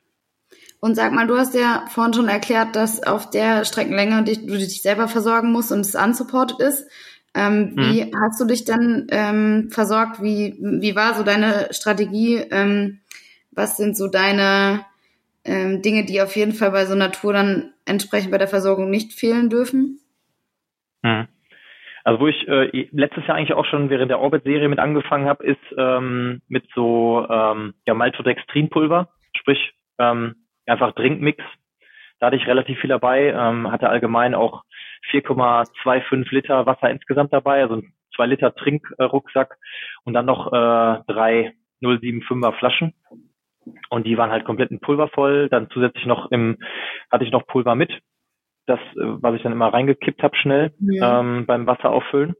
Und sag mal, du hast ja vorhin schon erklärt, dass auf der Streckenlänge du dich selber versorgen musst und es unsupported ist. Ähm, Wie hast du dich dann ähm, versorgt? Wie, wie war so deine Strategie? Ähm, was sind so deine ähm, Dinge, die auf jeden Fall bei so einer Tour dann entsprechend bei der Versorgung nicht fehlen dürfen? Mhm. Also wo ich äh, letztes Jahr eigentlich auch schon während der Orbit-Serie mit angefangen habe, ist ähm, mit so ähm, ja, Maltodextrinpulver, sprich einfach Trinkmix. Da hatte ich relativ viel dabei, hatte allgemein auch 4,25 Liter Wasser insgesamt dabei, also ein 2 Liter Trinkrucksack und dann noch äh, drei 075er Flaschen. Und die waren halt komplett in Pulver voll. Dann zusätzlich noch im, hatte ich noch Pulver mit, das, äh, was ich dann immer reingekippt habe schnell Ja. ähm, beim Wasser auffüllen.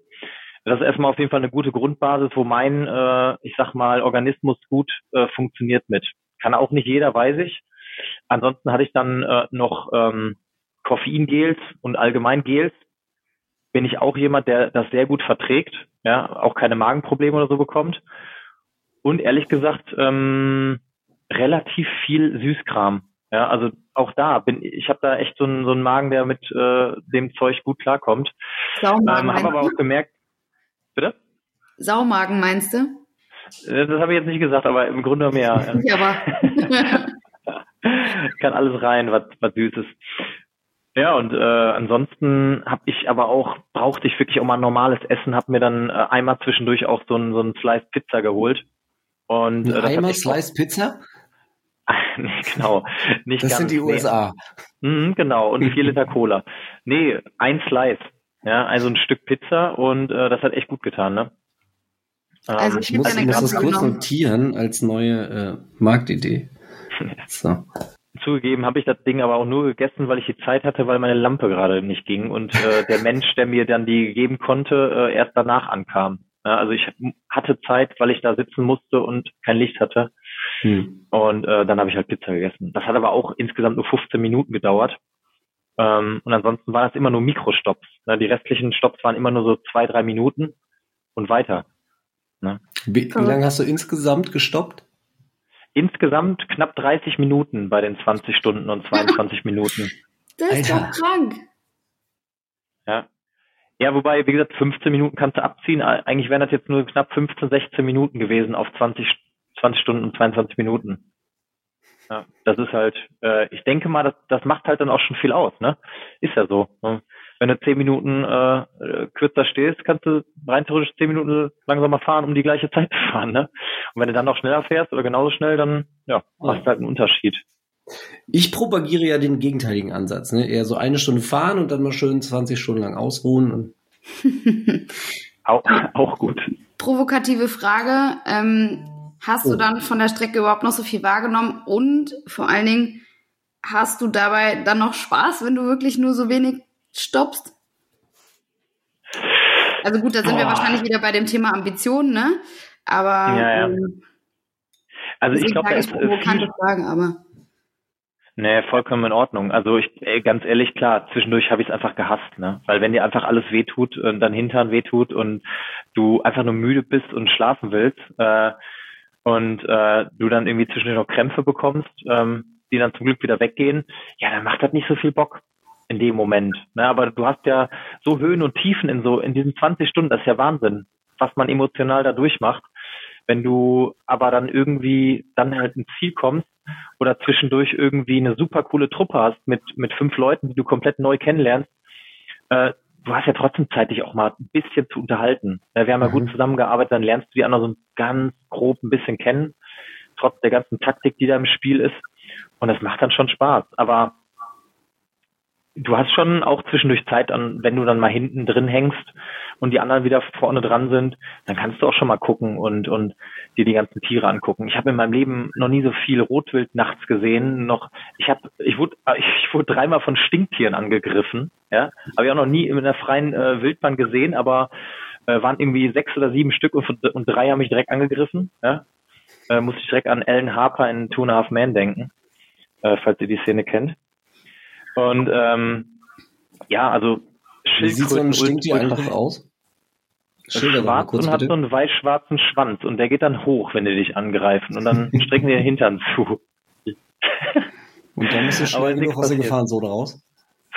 Das ist erstmal auf jeden Fall eine gute Grundbasis, wo mein, äh, ich sag mal, Organismus gut äh, funktioniert mit. Kann auch nicht jeder, weiß ich. Ansonsten hatte ich dann äh, noch ähm, Koffeingels und allgemein Gels. Bin ich auch jemand, der das sehr gut verträgt, ja, auch keine Magenprobleme oder so bekommt. Und ehrlich gesagt, ähm, relativ viel Süßkram. Ja, also auch da bin ich habe da echt so einen, so einen Magen, der mit äh, dem Zeug gut klarkommt. Saumagen, Ähm, habe aber auch gemerkt, bitte? Saumagen meinst du? Äh, Das habe ich jetzt nicht gesagt, aber im Grunde mehr. Ich [LAUGHS] aber. [LAUGHS] [LAUGHS] Kann alles rein, was, was Süßes. Ja, und äh, ansonsten habe ich aber auch, brauchte ich wirklich auch mal normales Essen, habe mir dann äh, einmal zwischendurch auch so ein, so ein Slice Pizza geholt. Und äh, ein das hat Eimer echt auch- Slice Pizza? [LAUGHS] nee, genau. Nicht Das ganz, sind die nee. USA. Mhm, genau, und vier Liter [LAUGHS] Cola. Nee, ein Slice. Ja, also ein Stück Pizza und äh, das hat echt gut getan, ne? Ähm, Also Ich Ich muss, muss das kurz notieren als neue äh, Marktidee. [LAUGHS] So. Zugegeben habe ich das Ding aber auch nur gegessen, weil ich die Zeit hatte, weil meine Lampe gerade nicht ging und äh, [LAUGHS] der Mensch, der mir dann die geben konnte, äh, erst danach ankam. Ja, also ich hatte Zeit, weil ich da sitzen musste und kein Licht hatte. Hm. Und äh, dann habe ich halt Pizza gegessen. Das hat aber auch insgesamt nur 15 Minuten gedauert. Ähm, und ansonsten waren das immer nur Mikrostops. Ne? Die restlichen Stops waren immer nur so zwei, drei Minuten und weiter. Wie, wie Verrückt. lange hast du insgesamt gestoppt? Insgesamt knapp 30 Minuten bei den 20 Stunden und 22 [LAUGHS] Minuten. Das ist Alter. doch krank. Ja. Ja, wobei, wie gesagt, 15 Minuten kannst du abziehen. Eigentlich wären das jetzt nur knapp 15, 16 Minuten gewesen auf 20, 20 Stunden und 22 Minuten. Ja, das ist halt, äh, ich denke mal, das, das macht halt dann auch schon viel aus, ne? Ist ja so. Ne? Wenn du 10 Minuten äh, kürzer stehst, kannst du rein theoretisch 10 Minuten langsamer fahren, um die gleiche Zeit zu fahren, ne? Und wenn du dann noch schneller fährst oder genauso schnell, dann ja, machst du halt einen Unterschied. Ich propagiere ja den gegenteiligen Ansatz. Ne? Eher so eine Stunde fahren und dann mal schön 20 Stunden lang ausruhen. Und [LAUGHS] Auch, auch gut. Provokative Frage. Ähm, hast Oh. du dann von der Strecke überhaupt noch so viel wahrgenommen? Und vor allen Dingen, hast du dabei dann noch Spaß, wenn du wirklich nur so wenig stoppst? Also gut, da sind wir Boah. wahrscheinlich wieder bei dem Thema Ambitionen, ne? Aber Ja, ja. ähm, Also ich glaube, da ist ich äh, provokante Fragen, aber Nee, vollkommen in Ordnung. Also ich, ey, ganz ehrlich, klar, zwischendurch habe ich es einfach gehasst, ne? Weil wenn dir einfach alles wehtut und dein Hintern wehtut und du einfach nur müde bist und schlafen willst, äh, und äh, du dann irgendwie zwischendurch noch Krämpfe bekommst, ähm, die dann zum Glück wieder weggehen, ja, dann macht das nicht so viel Bock in dem Moment. Ne? Aber du hast ja so Höhen und Tiefen in so in diesen 20 Stunden, das ist ja Wahnsinn, was man emotional da durchmacht. Wenn du aber dann irgendwie dann halt ins Ziel kommst oder zwischendurch irgendwie eine super coole Truppe hast mit, mit fünf Leuten, die du komplett neu kennenlernst, äh, du hast ja trotzdem Zeit, dich auch mal ein bisschen zu unterhalten. Ja, wir haben ja mhm. gut zusammengearbeitet, dann lernst du die anderen so ganz grob ein bisschen kennen, trotz der ganzen Taktik, die da im Spiel ist. Und das macht dann schon Spaß. Aber du hast schon auch zwischendurch Zeit an, wenn du dann mal hinten drin hängst und die anderen wieder vorne dran sind, dann kannst du auch schon mal gucken und, und dir die ganzen Tiere angucken. Ich habe in meinem Leben noch nie so viel Rotwild nachts gesehen. Noch, ich habe, ich wurde, [LAUGHS] ich wurde dreimal von Stinktieren angegriffen. Ja, habe ich auch noch nie in der freien äh, Wildbahn gesehen, aber äh, waren irgendwie sechs oder sieben Stück und, und drei haben mich direkt angegriffen. Ja, äh, musste ich direkt an Ellen Harper in Two and a Half Men denken, äh, falls ihr die Szene kennt. Und ähm, ja, also Wie sieht so ein Stinktier eigentlich aus? Schilder schwarz kurz, und hat so einen weiß-schwarzen Schwanz und der geht dann hoch, wenn die dich angreifen und dann [LAUGHS] strecken die den Hintern zu. und dann bist du schnell genug aus der Gefahrenzone raus?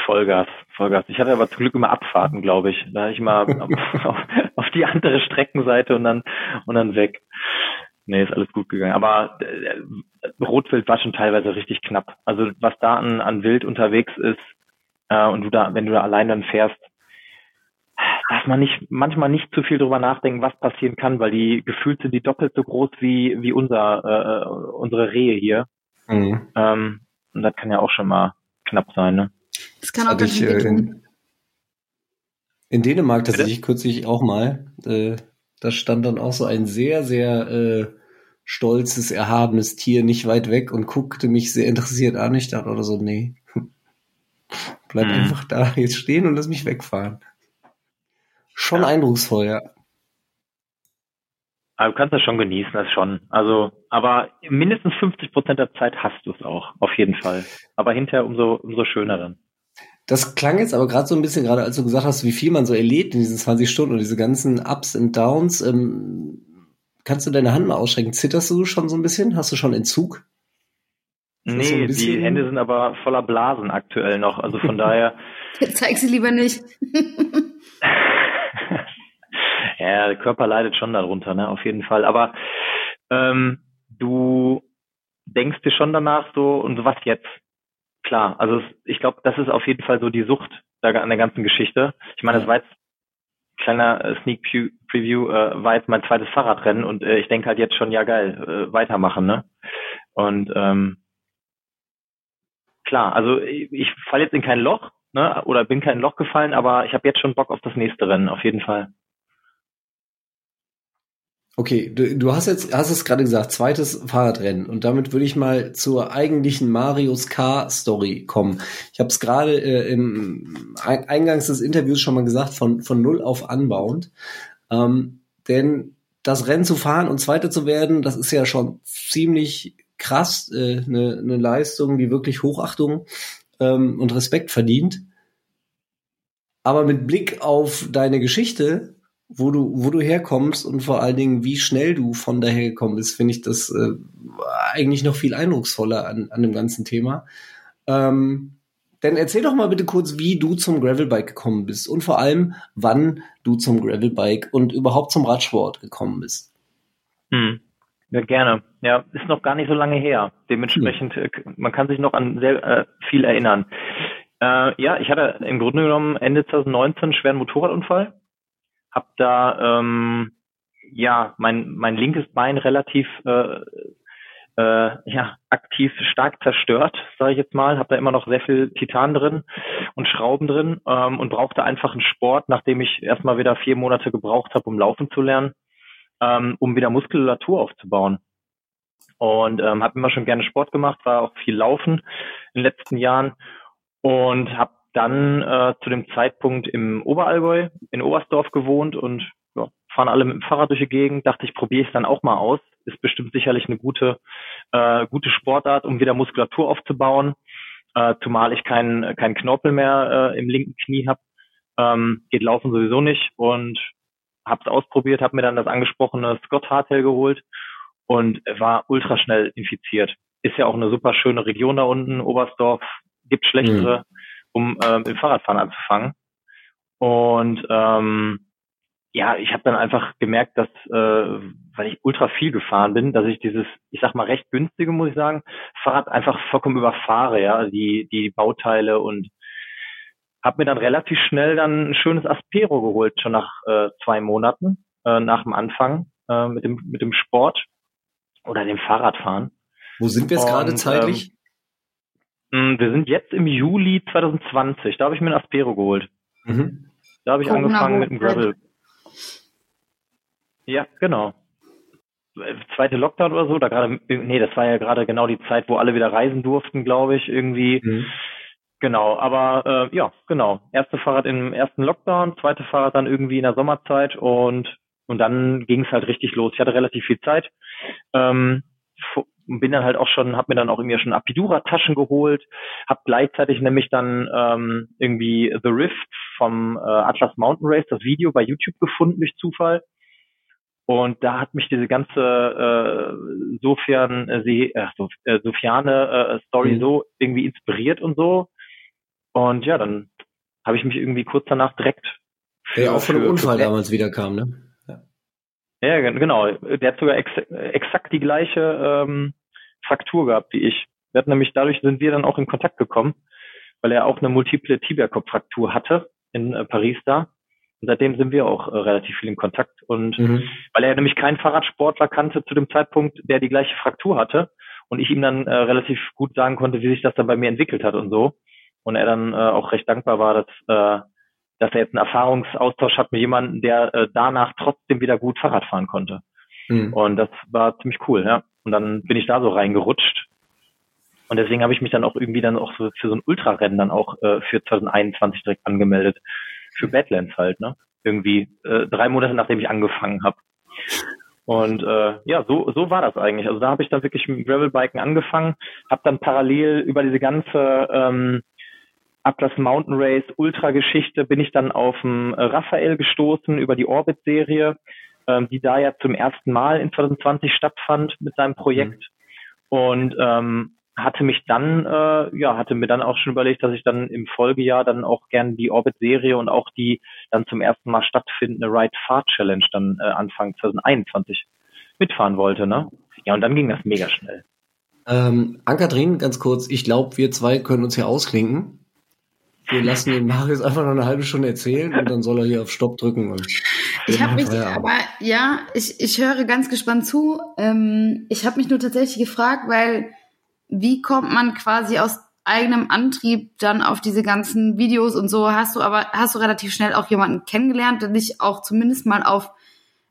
Vollgas, Vollgas. Ich hatte aber zum Glück immer Abfahrten, glaube ich. Da ich mal [LAUGHS] auf, auf, die andere Streckenseite und dann und dann weg. Nee, ist alles gut gegangen. Aber äh, Rotwild war schon teilweise richtig knapp. Also was da an, an Wild unterwegs ist äh, und du da, wenn du da allein dann fährst, darf man nicht manchmal nicht zu viel drüber nachdenken, was passieren kann, weil die gefühlt sind die doppelt so groß wie wie unser äh, unsere Rehe hier. Mhm. Ähm, und das kann ja auch schon mal knapp sein, ne? Das kann auch ich, äh, in, in Dänemark tatsächlich kürzlich auch mal. Äh, da stand dann auch so ein sehr, sehr äh, stolzes, erhabenes Tier nicht weit weg und guckte mich sehr interessiert an. Ich dachte oder so, nee, [LAUGHS] bleib hm. einfach da jetzt stehen und lass mich wegfahren. Schon ja. eindrucksvoll, ja. Aber du kannst das schon genießen, das schon. Also, aber mindestens 50 Prozent der Zeit hast du es auch, auf jeden Fall. Aber hinterher umso, umso schöner dann. Das klang jetzt aber gerade so ein bisschen, gerade als du gesagt hast, wie viel man so erlebt in diesen 20 Stunden und diese ganzen Ups und Downs. Ähm, kannst du deine Hand mal ausschrecken? Zitterst du schon so ein bisschen? Hast du schon Entzug? Nee, so die Hände sind aber voller Blasen aktuell noch. Also von daher. [LAUGHS] Zeig sie lieber nicht. [LAUGHS] ja, der Körper leidet schon darunter, ne? Auf jeden Fall. Aber ähm, du denkst dir schon danach so, und was jetzt? Klar, also ich glaube, das ist auf jeden Fall so die Sucht an der ganzen Geschichte. Ich meine, das war jetzt kleiner äh, Sneak Preview, äh, war jetzt mein zweites Fahrradrennen und äh, ich denke halt jetzt schon, ja geil, äh, weitermachen, ne? Und ähm, klar, also ich, ich falle jetzt in kein Loch, ne? Oder bin kein Loch gefallen, aber ich habe jetzt schon Bock auf das nächste Rennen, auf jeden Fall. Okay, du, du hast jetzt, hast es gerade gesagt, zweites Fahrradrennen und damit würde ich mal zur eigentlichen Marius K. Story kommen. Ich habe es gerade äh, im Eingangs des Interviews schon mal gesagt, von, von null auf anbauend. Ähm, denn das Rennen zu fahren und Zweiter zu werden, das ist ja schon ziemlich krass, äh, eine, eine Leistung, die wirklich Hochachtung ähm, und Respekt verdient. Aber mit Blick auf deine Geschichte wo du, wo du herkommst und vor allen Dingen, wie schnell du von daher gekommen bist, finde ich das äh, eigentlich noch viel eindrucksvoller an, an dem ganzen Thema. Ähm, denn erzähl doch mal bitte kurz, wie du zum Gravelbike gekommen bist und vor allem, wann du zum Gravelbike und überhaupt zum Radsport gekommen bist. Hm. Ja, gerne. Ja, ist noch gar nicht so lange her. Dementsprechend, hm. man kann sich noch an sehr äh, viel erinnern. Äh, ja, ich hatte im Grunde genommen Ende 2019 einen schweren Motorradunfall habe da ähm, ja mein mein linkes Bein relativ äh, äh, ja aktiv stark zerstört, sage ich jetzt mal. Habe da immer noch sehr viel Titan drin und Schrauben drin ähm, und brauchte einfach einen Sport, nachdem ich erstmal wieder vier Monate gebraucht habe, um laufen zu lernen, ähm, um wieder Muskulatur aufzubauen. Und ähm, habe immer schon gerne Sport gemacht, war auch viel Laufen in den letzten Jahren und habe dann äh, zu dem Zeitpunkt im Oberallgäu in Oberstdorf gewohnt und ja, fahren alle mit dem Fahrrad durch die Gegend. Dachte ich, probiere es dann auch mal aus. Ist bestimmt sicherlich eine gute, äh, gute Sportart, um wieder Muskulatur aufzubauen. äh, zumal ich keinen keinen Knorpel mehr äh, im linken Knie habe. Ähm, geht laufen sowieso nicht und habe es ausprobiert, habe mir dann das angesprochene Scott Hartel geholt und war ultra schnell infiziert. Ist ja auch eine super schöne Region da unten, Oberstdorf, gibt schlechtere, mhm. Um äh, mit dem Fahrradfahren anzufangen. Und ähm, ja, ich habe dann einfach gemerkt, dass, äh, weil ich ultra viel gefahren bin, dass ich dieses, ich sag mal, recht günstige, muss ich sagen, Fahrrad einfach vollkommen überfahre, ja, die, die Bauteile und habe mir dann relativ schnell dann ein schönes Aspero geholt, schon nach äh, zwei Monaten, äh, nach dem Anfang äh, mit, dem, mit dem Sport oder dem Fahrradfahren. Wo sind wir jetzt gerade zeitlich? Ähm, wir sind jetzt im Juli 2020, da habe ich mir ein Aspero geholt. Mhm. Da habe ich angefangen mit dem Gravel. Ja, genau. Zweite Lockdown oder so, da gerade, nee, das war ja gerade genau die Zeit, wo alle wieder reisen durften, glaube ich, irgendwie. Mhm. Genau, aber äh, ja, genau. Erste Fahrrad im ersten Lockdown, zweite Fahrrad dann irgendwie in der Sommerzeit und und dann ging es halt richtig los. Ich hatte relativ viel Zeit. Ähm, bin dann halt auch schon, habe mir dann auch irgendwie schon Apidura-Taschen geholt, habe gleichzeitig nämlich dann ähm, irgendwie The Rift vom äh, Atlas Mountain Race, das Video bei YouTube gefunden durch Zufall. Und da hat mich diese ganze äh, Sofian, äh, äh, äh, Sofiane äh, Story mhm. so irgendwie inspiriert und so. Und ja, dann habe ich mich irgendwie kurz danach direkt. Der ja auch von dem Unfall damals wieder kam, ne? Ja, genau. Der hat sogar ex exakt die gleiche ähm, Fraktur gehabt wie ich. Wir hatten nämlich dadurch sind wir dann auch in Kontakt gekommen, weil er auch eine multiple Tibiakopffraktur hatte in äh, Paris da. Und seitdem sind wir auch äh, relativ viel in Kontakt. Und mhm. weil er nämlich keinen Fahrradsportler kannte zu dem Zeitpunkt, der die gleiche Fraktur hatte und ich ihm dann äh, relativ gut sagen konnte, wie sich das dann bei mir entwickelt hat und so. Und er dann äh, auch recht dankbar war, dass äh, dass er jetzt einen Erfahrungsaustausch hat mit jemandem, der äh, danach trotzdem wieder gut Fahrrad fahren konnte. Mhm. Und das war ziemlich cool, ja. Und dann bin ich da so reingerutscht. Und deswegen habe ich mich dann auch irgendwie dann auch so für so ein Ultrarennen dann auch äh, für 2021 direkt angemeldet. Für Badlands halt, ne? Irgendwie äh, drei Monate nachdem ich angefangen habe. Und äh, ja, so, so war das eigentlich. Also da habe ich dann wirklich mit Gravelbiken angefangen, habe dann parallel über diese ganze ähm, Atlas Mountain Race Ultra-Geschichte bin ich dann auf den Raphael gestoßen über die Orbit-Serie, ähm, die da ja zum ersten Mal in 2020 stattfand mit seinem Projekt. Mhm. Und ähm, hatte mich dann, äh, ja, hatte mir dann auch schon überlegt, dass ich dann im Folgejahr dann auch gerne die Orbit-Serie und auch die dann zum ersten Mal stattfindende Ride Far Challenge dann äh, Anfang 2021 mitfahren wollte, ne? Ja, und dann ging das mega schnell. Ähm, Ankatrin, ganz kurz, ich glaube, wir zwei können uns hier ausklinken wir lassen den Marius einfach noch eine halbe Stunde erzählen und dann soll er hier auf Stopp drücken. Und ich habe mich, aber ja, ich, ich höre ganz gespannt zu. Ähm, ich habe mich nur tatsächlich gefragt, weil wie kommt man quasi aus eigenem Antrieb dann auf diese ganzen Videos und so? Hast du aber, hast du relativ schnell auch jemanden kennengelernt, der dich auch zumindest mal auf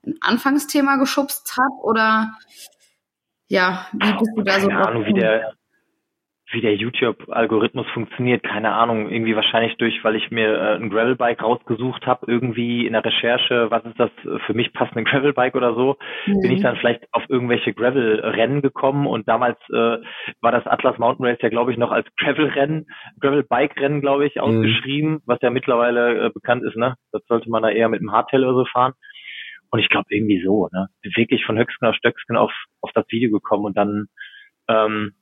ein Anfangsthema geschubst hat? Oder ja, wie bist du da so? Keine Ahnung, wie der, wie der YouTube-Algorithmus funktioniert, keine Ahnung, irgendwie wahrscheinlich durch, weil ich mir äh, ein Gravelbike rausgesucht habe, irgendwie in der Recherche, was ist das für mich passende [LAUGHS] Gravelbike oder so, mhm. bin ich dann vielleicht auf irgendwelche Gravel-Rennen gekommen und damals äh, war das Atlas Mountain Race ja, glaube ich, noch als Gravel-Rennen, Gravel-Bike-Rennen, glaube ich, mhm. ausgeschrieben, mhm. was ja mittlerweile äh, bekannt ist, ne? Das sollte man da eher mit dem Hardtail oder so fahren. Und ich glaube irgendwie so, ne? Wirklich von Höchstgen auf Stöcksken auf, auf das Video gekommen und dann ähm,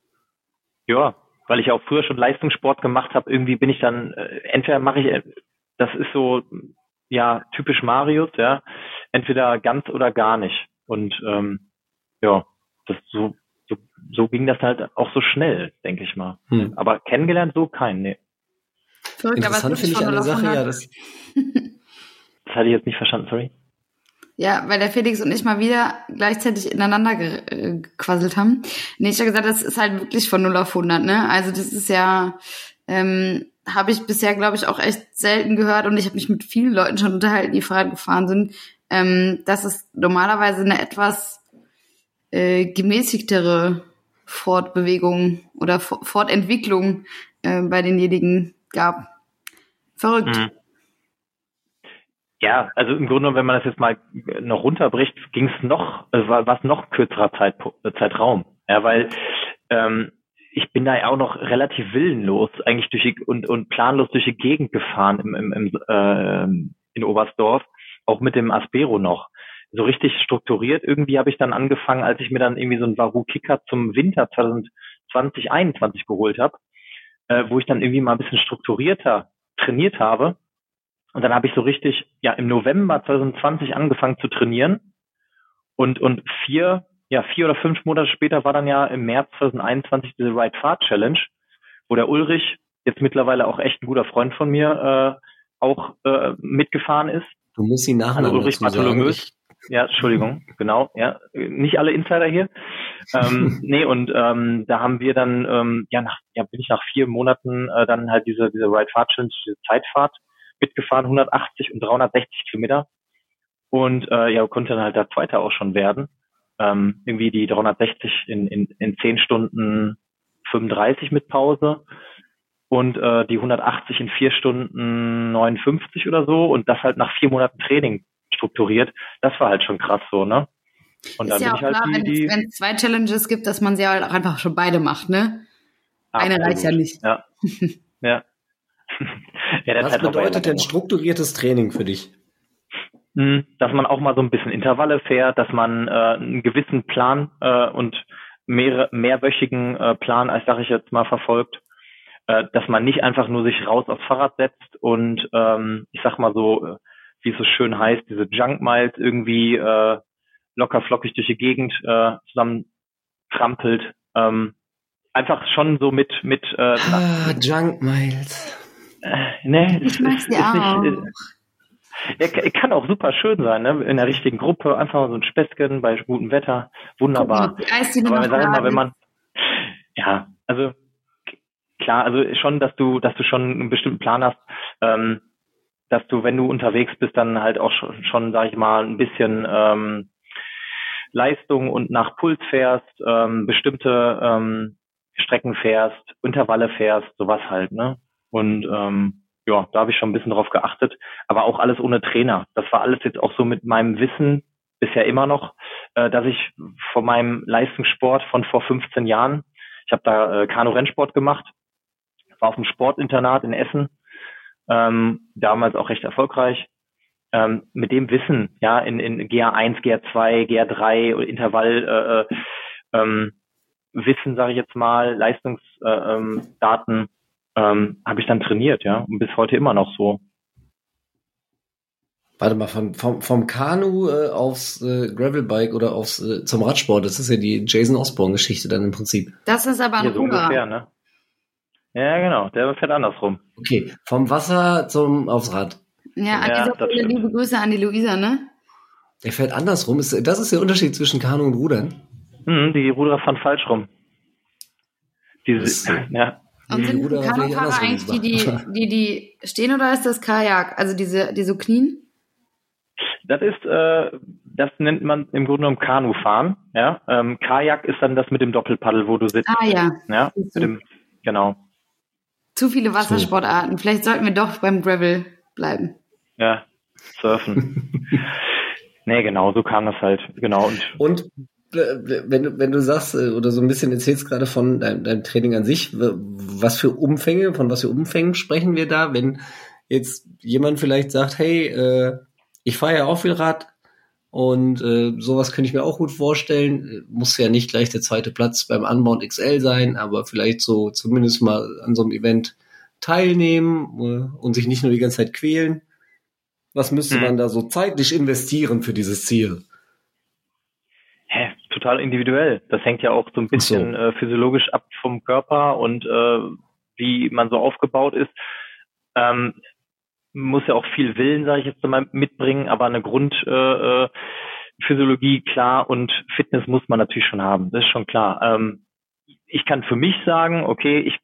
ja, weil ich auch früher schon Leistungssport gemacht habe, irgendwie bin ich dann, äh, entweder mache ich, äh, das ist so, ja, typisch Marius, ja, entweder ganz oder gar nicht. Und ähm, ja, das so, so, so ging das halt auch so schnell, denke ich mal. Hm. Aber kennengelernt so kein, nee. Verrückt, Interessant finde ich eine Sache, ja, das. [LAUGHS] das hatte ich jetzt nicht verstanden, sorry. Ja, weil der Felix und ich mal wieder gleichzeitig ineinander äh, gequasselt haben. Nee, ich habe gesagt, das ist halt wirklich von 0 auf 100, ne? Also das ist ja, ähm, habe ich bisher, glaube ich, auch echt selten gehört und ich habe mich mit vielen Leuten schon unterhalten, die Fahrrad gefahren sind, ähm, dass es normalerweise eine etwas äh, gemäßigtere Fortbewegung oder Fortentwicklung äh, bei denjenigen gab. Verrückt. Mhm. Ja, also im Grunde, wenn man das jetzt mal noch runterbricht, ging es noch, äh, war was noch kürzerer Zeit, äh, Zeitraum. Ja, weil ähm, ich bin da ja auch noch relativ willenlos eigentlich durch die, und, und planlos durch die Gegend gefahren im, im, im, äh, in Oberstdorf, auch mit dem Aspero noch. So richtig strukturiert irgendwie habe ich dann angefangen, als ich mir dann irgendwie so einen Varu Kicker zum Winter 2020, 2021 geholt habe, äh, wo ich dann irgendwie mal ein bisschen strukturierter trainiert habe. Und dann habe ich so richtig, ja, im November 2020 angefangen zu trainieren. Und, und vier, ja, vier oder fünf Monate später war dann ja im März 2021 diese Right Fart Challenge, wo der Ulrich, jetzt mittlerweile auch echt ein guter Freund von mir, äh, auch äh, mitgefahren ist. Du musst ihn nachher also Ulrich Bartholomäus. Ja, Entschuldigung, [LAUGHS] genau, ja, nicht alle Insider hier. ähm, [LAUGHS] nee, und ähm, da haben wir dann, ähm, ja, nach, ja, bin ich nach vier Monaten äh, dann halt diese, diese Ride Fahrt Challenge, diese Zeitfahrt mitgefahren, 180 und 360 Kilometer. Und äh, ja, konnte dann halt der Zweite auch schon werden. Ähm, irgendwie die 360 in, in, in 10 Stunden 35 mit Pause und äh, die 180 in 4 Stunden 59 oder so und das halt nach vier Monaten Training strukturiert. Das war halt schon krass so, ne? Und ist dann ja bin ich halt klar, die, wenn es zwei Challenges gibt, dass man sie halt auch einfach schon beide macht, ne? Absolut. Eine reicht ja nicht. Ja. [LAUGHS] ja. [LAUGHS] ja Was bedeutet denn strukturiertes Training für dich? Hm, dass man auch mal so ein bisschen Intervalle fährt, dass man äh, einen gewissen Plan äh, und mehrere, mehrwöchigen äh, Plan, als sage ich jetzt mal, verfolgt, äh, dass man nicht einfach nur sich raus aufs Fahrrad setzt und ähm, ich sag mal so, äh, wie es so schön heißt, diese Junk Miles irgendwie äh, locker flockig durch die Gegend äh, zusammen trampelt. Ähm, einfach schon so mit mit äh, ah, Junk Miles. Äh, ne, ich mag's dir auch. Nicht, er kann auch super schön sein, ne? In der richtigen Gruppe, einfach so ein Späßchen bei gutem Wetter, wunderbar. Guck, Aber sag mal, wenn man, ja, also klar, also schon, dass du, dass du schon einen bestimmten Plan hast, ähm, dass du, wenn du unterwegs bist, dann halt auch schon, schon sag ich mal, ein bisschen ähm, Leistung und nach Puls fährst, ähm, bestimmte ähm, Strecken fährst, Intervalle fährst, sowas halt, ne? Und ähm, ja, da habe ich schon ein bisschen drauf geachtet, aber auch alles ohne Trainer. Das war alles jetzt auch so mit meinem Wissen bisher immer noch, äh, dass ich von meinem Leistungssport von vor 15 Jahren, ich habe da äh, Kanu-Rennsport gemacht, war auf dem Sportinternat in Essen, ähm, damals auch recht erfolgreich. Ähm, mit dem Wissen, ja, in, in GA1, GA2, GA3 oder Intervall äh, äh, ähm, Wissen, sage ich jetzt mal, Leistungsdaten, äh, ähm, ähm, habe ich dann trainiert, ja, und bis heute immer noch so. Warte mal, vom, vom, vom Kanu äh, aufs äh, Gravelbike oder aufs äh, zum Radsport, das ist ja die Jason Osborne-Geschichte dann im Prinzip. Das ist aber ein ja, so ungefähr, ne? Ja, genau, der fährt andersrum. Okay, vom Wasser zum aufs Rad. Ja, an ja, dieser Stelle liebe Grüße an die Luisa, ne? Der fährt andersrum. das ist der Unterschied zwischen Kanu und Rudern. Mhm, die Ruderer fahren falsch rum. Diese, ja. Und sind die Kanufahrer eigentlich die, die, die, die stehen oder ist das Kajak? Also diese, die so knien? Das ist, äh, das nennt man im Grunde genommen Kanufahren. Ja, ähm, Kajak ist dann das mit dem Doppelpaddel, wo du sitzt. Ah ja. Ja, mit dem, genau. Zu viele Wassersportarten. Vielleicht sollten wir doch beim Gravel bleiben. Ja, surfen. [LAUGHS] nee, genau, so kam das halt. Genau. Und, und wenn du, wenn du sagst äh, oder so ein bisschen erzählst gerade von deinem, deinem Training an sich, was für Umfänge, von was für Umfängen sprechen wir da, wenn jetzt jemand vielleicht sagt, hey, äh, ich fahre ja auch viel Rad und äh, sowas könnte ich mir auch gut vorstellen. Muss ja nicht gleich der zweite Platz beim Unbound XL sein, aber vielleicht so zumindest mal an so einem Event teilnehmen äh, und sich nicht nur die ganze Zeit quälen. Was müsste hm. man da so zeitlich investieren für dieses Ziel? Total individuell. Das hängt ja auch so ein bisschen so. äh, physiologisch ab vom Körper und äh, wie man so aufgebaut ist. Ähm, muss ja auch viel Willen, sage ich jetzt mal, mitbringen, aber eine Grundphysiologie äh, äh klar und Fitness muss man natürlich schon haben. Das ist schon klar. Ähm, ich kann für mich sagen, okay, ich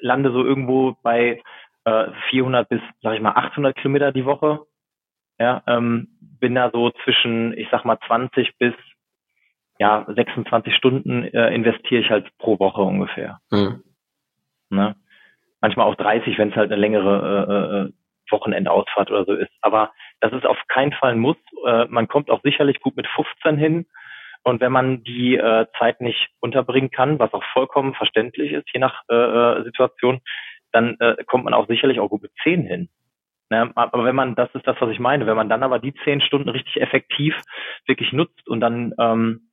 lande so irgendwo bei äh, 400 bis, sag ich mal, 800 Kilometer die Woche. Ja, ähm, bin da so zwischen, ich sag mal, 20 bis ja 26 Stunden äh, investiere ich halt pro Woche ungefähr. Mhm. Ne? Manchmal auch 30, wenn es halt eine längere äh, äh, Wochenendausfahrt oder so ist. Aber das ist auf keinen Fall ein Muss. Äh, man kommt auch sicherlich gut mit 15 hin Und wenn man die äh, Zeit nicht unterbringen kann, was auch vollkommen verständlich ist, je nach äh, äh Situation, dann äh, kommt man auch sicherlich auch gut mit zehn hin. Ne? Aber wenn man, das ist das, was ich meine, wenn man dann aber die zehn Stunden richtig effektiv wirklich nutzt und dann ähm,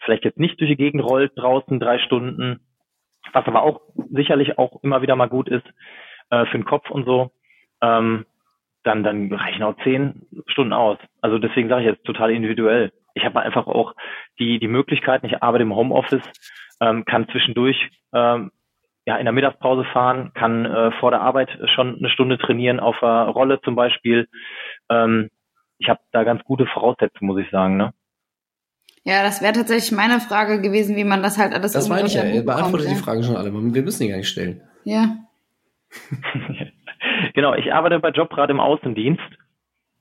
vielleicht jetzt nicht durch die Gegend rollt draußen drei Stunden, was aber auch sicherlich auch immer wieder mal gut ist äh, für den Kopf und so, ähm, dann, dann reichen auch zehn Stunden aus. Also deswegen sage ich jetzt total individuell. Ich habe einfach auch die, die Möglichkeiten, ich arbeite im Homeoffice, ähm, kann zwischendurch ähm, ja, in der Mittagspause fahren, kann äh, vor der Arbeit schon eine Stunde trainieren auf der Rolle zum Beispiel. Ähm, ich habe da ganz gute Voraussetzungen, muss ich sagen. Ne? Ja, das wäre tatsächlich meine Frage gewesen, wie man das halt alles Das meine ich ja, ihr beantwortet ja. die Fragen schon alle. Wir müssen die gar nicht stellen. Ja. [LAUGHS] genau, ich arbeite bei Jobrad im Außendienst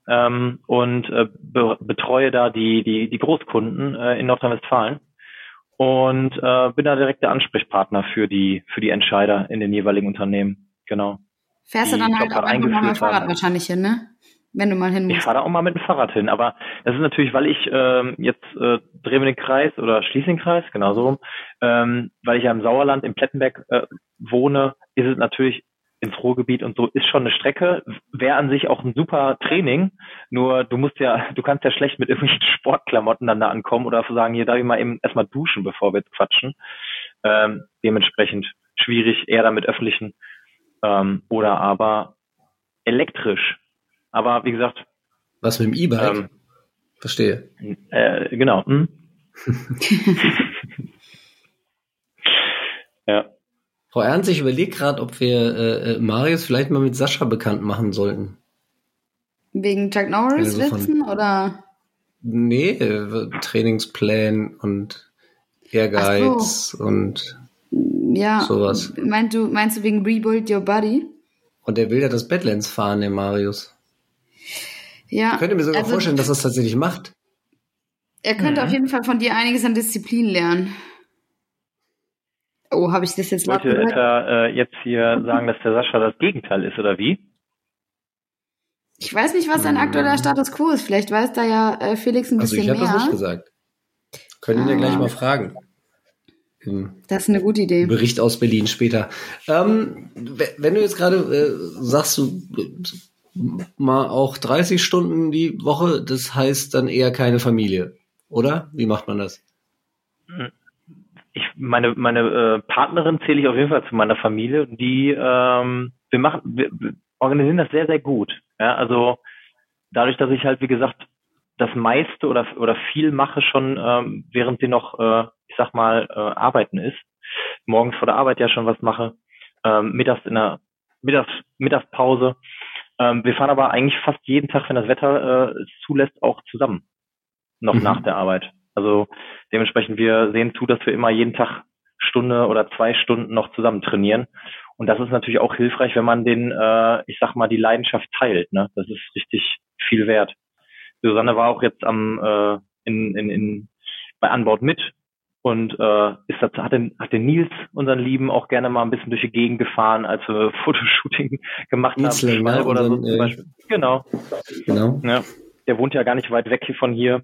ähm, und äh, be betreue da die, die, die Großkunden äh, in Nordrhein-Westfalen und äh, bin da direkt der Ansprechpartner für die für die Entscheider in den jeweiligen Unternehmen. Genau. Fährst du dann halt auch einfach mal mit dem Fahrrad haben. wahrscheinlich hin, ne? Wenn du mal hin musst. Ich fahre da auch mal mit dem Fahrrad hin, aber das ist natürlich, weil ich ähm, jetzt äh, drehen wir den Kreis oder schließe den Kreis, genau so rum, ähm, weil ich ja im Sauerland, im Plettenberg äh, wohne, ist es natürlich ins Ruhrgebiet und so ist schon eine Strecke, wäre an sich auch ein super Training, nur du musst ja, du kannst ja schlecht mit irgendwelchen [LAUGHS] Sportklamotten dann da ankommen oder sagen, hier darf ich mal eben erstmal duschen, bevor wir jetzt quatschen. Ähm, dementsprechend schwierig, eher damit öffentlichen ähm, oder aber elektrisch. Aber wie gesagt. Was mit dem E-Bike? Ähm, Verstehe. Äh, genau. Hm? [LAUGHS] ja. Frau Ernst, ich überlege gerade, ob wir äh, äh, Marius vielleicht mal mit Sascha bekannt machen sollten. Wegen Chuck Norris also Witzen oder? Nee, äh, Trainingsplan und Ehrgeiz so. und ja, sowas. Meinst du, meinst du wegen Rebuild Your Body? Und der will ja das Badlands fahren, der Marius. Ja. Ich könnte mir sogar also, vorstellen, dass er es tatsächlich macht. Er könnte mhm. auf jeden Fall von dir einiges an Disziplin lernen. Oh, habe ich das jetzt laut Wollte etwa äh, jetzt hier sagen, dass der Sascha das Gegenteil ist, oder wie? Ich weiß nicht, was sein aktueller hm. Status quo ist. Vielleicht weiß da ja äh, Felix ein bisschen mehr. Also ich habe das nicht gesagt. Können ihn ja gleich ah. mal fragen. Im das ist eine gute Idee. Bericht aus Berlin später. Ähm, wenn du jetzt gerade äh, sagst, du mal auch 30 Stunden die Woche, das heißt dann eher keine Familie, oder? Wie macht man das? Ich meine meine äh, Partnerin zähle ich auf jeden Fall zu meiner Familie. Die ähm, wir machen wir organisieren das sehr sehr gut. Ja, also dadurch, dass ich halt wie gesagt das meiste oder oder viel mache schon, ähm, während sie noch äh, ich sag mal äh, arbeiten ist, morgens vor der Arbeit ja schon was mache, ähm, mittags in der Mittags Mittagspause. Ähm, wir fahren aber eigentlich fast jeden Tag, wenn das Wetter äh, zulässt, auch zusammen noch mhm. nach der Arbeit. Also dementsprechend, wir sehen zu, dass wir immer jeden Tag Stunde oder zwei Stunden noch zusammen trainieren. Und das ist natürlich auch hilfreich, wenn man den, äh, ich sag mal, die Leidenschaft teilt. Ne? Das ist richtig viel wert. Susanne war auch jetzt am äh, in, in, in bei Anbord mit und äh, ist das, hat, den, hat den Nils, unseren Lieben, auch gerne mal ein bisschen durch die Gegend gefahren, als wir [LAUGHS] Fotoshooting gemacht Niesling, haben. Ne? Oder so zum Beispiel. Genau. genau. Ja, der wohnt ja gar nicht weit weg hier von hier.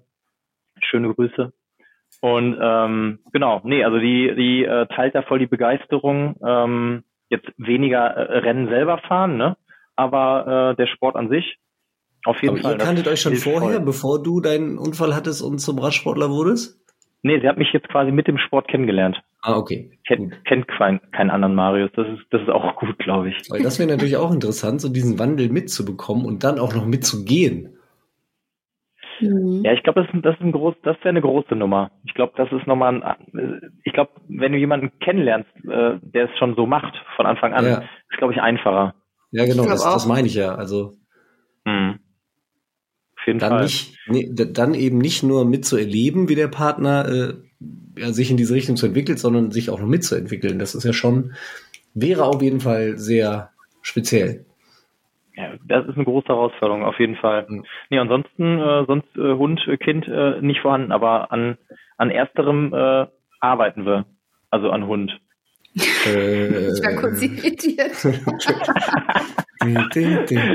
Schöne Grüße. Und ähm, genau, nee, also die, die äh, teilt da voll die Begeisterung. Ähm, jetzt weniger äh, Rennen selber fahren, ne? Aber äh, der Sport an sich, auf jeden Aber Fall. Ihr kanntet euch schon vorher, voll. bevor du deinen Unfall hattest und zum Radsportler wurdest? Nee, sie hat mich jetzt quasi mit dem Sport kennengelernt. Ah, okay. Kennt, kennt kein, keinen anderen Marius. Das ist, das ist auch gut, glaube ich. Weil das wäre natürlich auch interessant, so diesen Wandel mitzubekommen und dann auch noch mitzugehen. Mhm. Ja, ich glaube, das, das ist ein groß, das wäre eine große Nummer. Ich glaube, das ist nochmal ein, ich glaube, wenn du jemanden kennenlernst, äh, der es schon so macht von Anfang an, ja. ist glaube ich einfacher. Ja, genau, das, das meine ich ja. Also mhm. Auf jeden dann Fall. Nicht, nee, dann eben nicht nur mitzuerleben, wie der Partner äh, ja, sich in diese Richtung zu entwickelt, sondern sich auch noch mitzuentwickeln. Das ist ja schon wäre auf jeden Fall sehr speziell. Ja, das ist eine große Herausforderung, auf jeden Fall. Mhm. Nee, ansonsten, äh, sonst äh, Hund, äh, Kind äh, nicht vorhanden, aber an, an ersterem äh, arbeiten wir. Also an Hund. Äh, ich war kurz irritiert.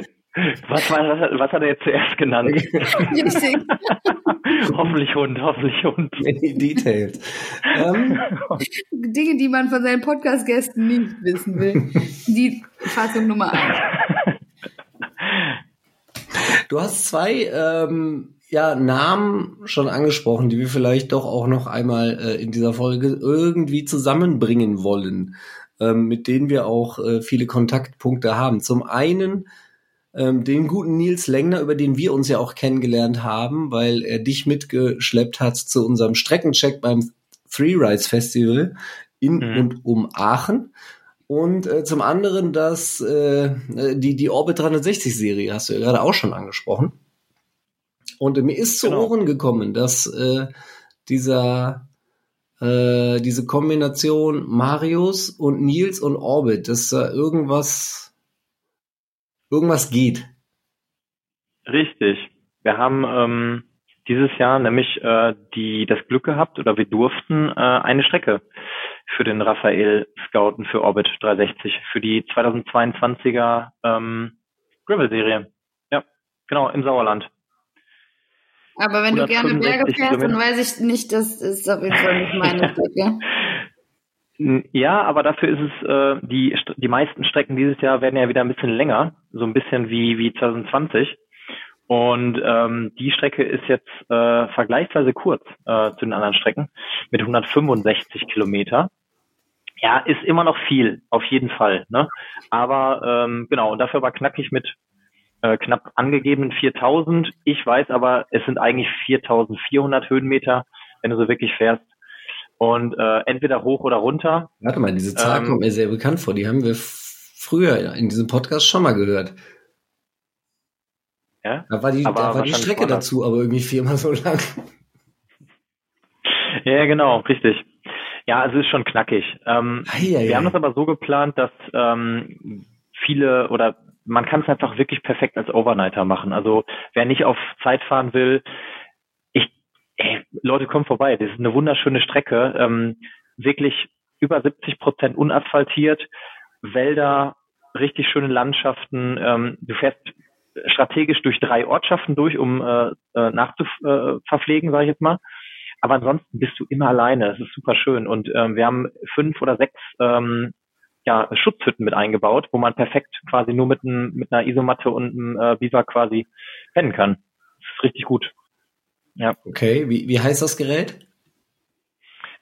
[LAUGHS] Was, war, was, was hat er jetzt zuerst genannt? [LAUGHS] [LAUGHS] hoffentlich Hund, hoffentlich Hund. [LAUGHS] Many details. Ähm, Dinge, die man von seinen Podcast-Gästen nicht wissen will. Die Fassung Nummer eins. Du hast zwei ähm, ja, Namen schon angesprochen, die wir vielleicht doch auch noch einmal äh, in dieser Folge irgendwie zusammenbringen wollen, ähm, mit denen wir auch äh, viele Kontaktpunkte haben. Zum einen ähm, den guten Nils Lengner, über den wir uns ja auch kennengelernt haben, weil er dich mitgeschleppt hat zu unserem Streckencheck beim Three Rides Festival in mhm. und um Aachen. Und äh, zum anderen das äh, die die Orbit 360 Serie hast du ja gerade auch schon angesprochen. Und äh, mir ist zu genau. Ohren gekommen, dass äh, dieser äh, diese Kombination Marius und Nils und Orbit, dass da irgendwas irgendwas geht. Richtig. Wir haben ähm, dieses Jahr nämlich äh, die das Glück gehabt oder wir durften äh, eine Strecke für den Raphael Scouten für Orbit 360 für die 2022er ähm, Gravel-Serie. Ja, genau, im Sauerland. Aber wenn du gerne Berge fährst, dann weiß ich nicht, das ist auf jeden Fall nicht meine [LAUGHS] Strecke. Ja, aber dafür ist es, äh, die, die meisten Strecken dieses Jahr werden ja wieder ein bisschen länger, so ein bisschen wie, wie 2020. Und ähm, die Strecke ist jetzt äh, vergleichsweise kurz äh, zu den anderen Strecken mit 165 Kilometer. Ja, ist immer noch viel, auf jeden Fall. Ne? Aber ähm, genau, und dafür war knackig mit äh, knapp angegebenen 4000. Ich weiß aber, es sind eigentlich 4400 Höhenmeter, wenn du so wirklich fährst. Und äh, entweder hoch oder runter. Warte mal, diese Zahl ähm, kommt mir sehr bekannt vor. Die haben wir früher in diesem Podcast schon mal gehört. Ja? Da war die, da war die Strecke dazu, aber irgendwie viermal so lang. Ja, genau, richtig. Ja, es ist schon knackig. Ähm, Eieiei. wir haben das aber so geplant, dass ähm, viele oder man kann es einfach wirklich perfekt als Overnighter machen. Also wer nicht auf Zeit fahren will, ey, Leute, kommen vorbei. Das ist eine wunderschöne Strecke. Ähm, wirklich über 70 Prozent unasphaltiert, Wälder, richtig schöne Landschaften. Ähm, du fährst strategisch durch drei Ortschaften durch, um äh, äh nachzuverpflegen, sage ich jetzt mal. Aber ansonsten bist du immer alleine. Das ist super schön. Und ähm, wir haben fünf oder sechs ähm, ja, Schutzhütten mit eingebaut, wo man perfekt quasi nur mit, ein, mit einer Isomatte und einem äh, Biwak quasi pennen kann. Das ist richtig gut. Ja. Okay, wie, wie heißt das Gerät?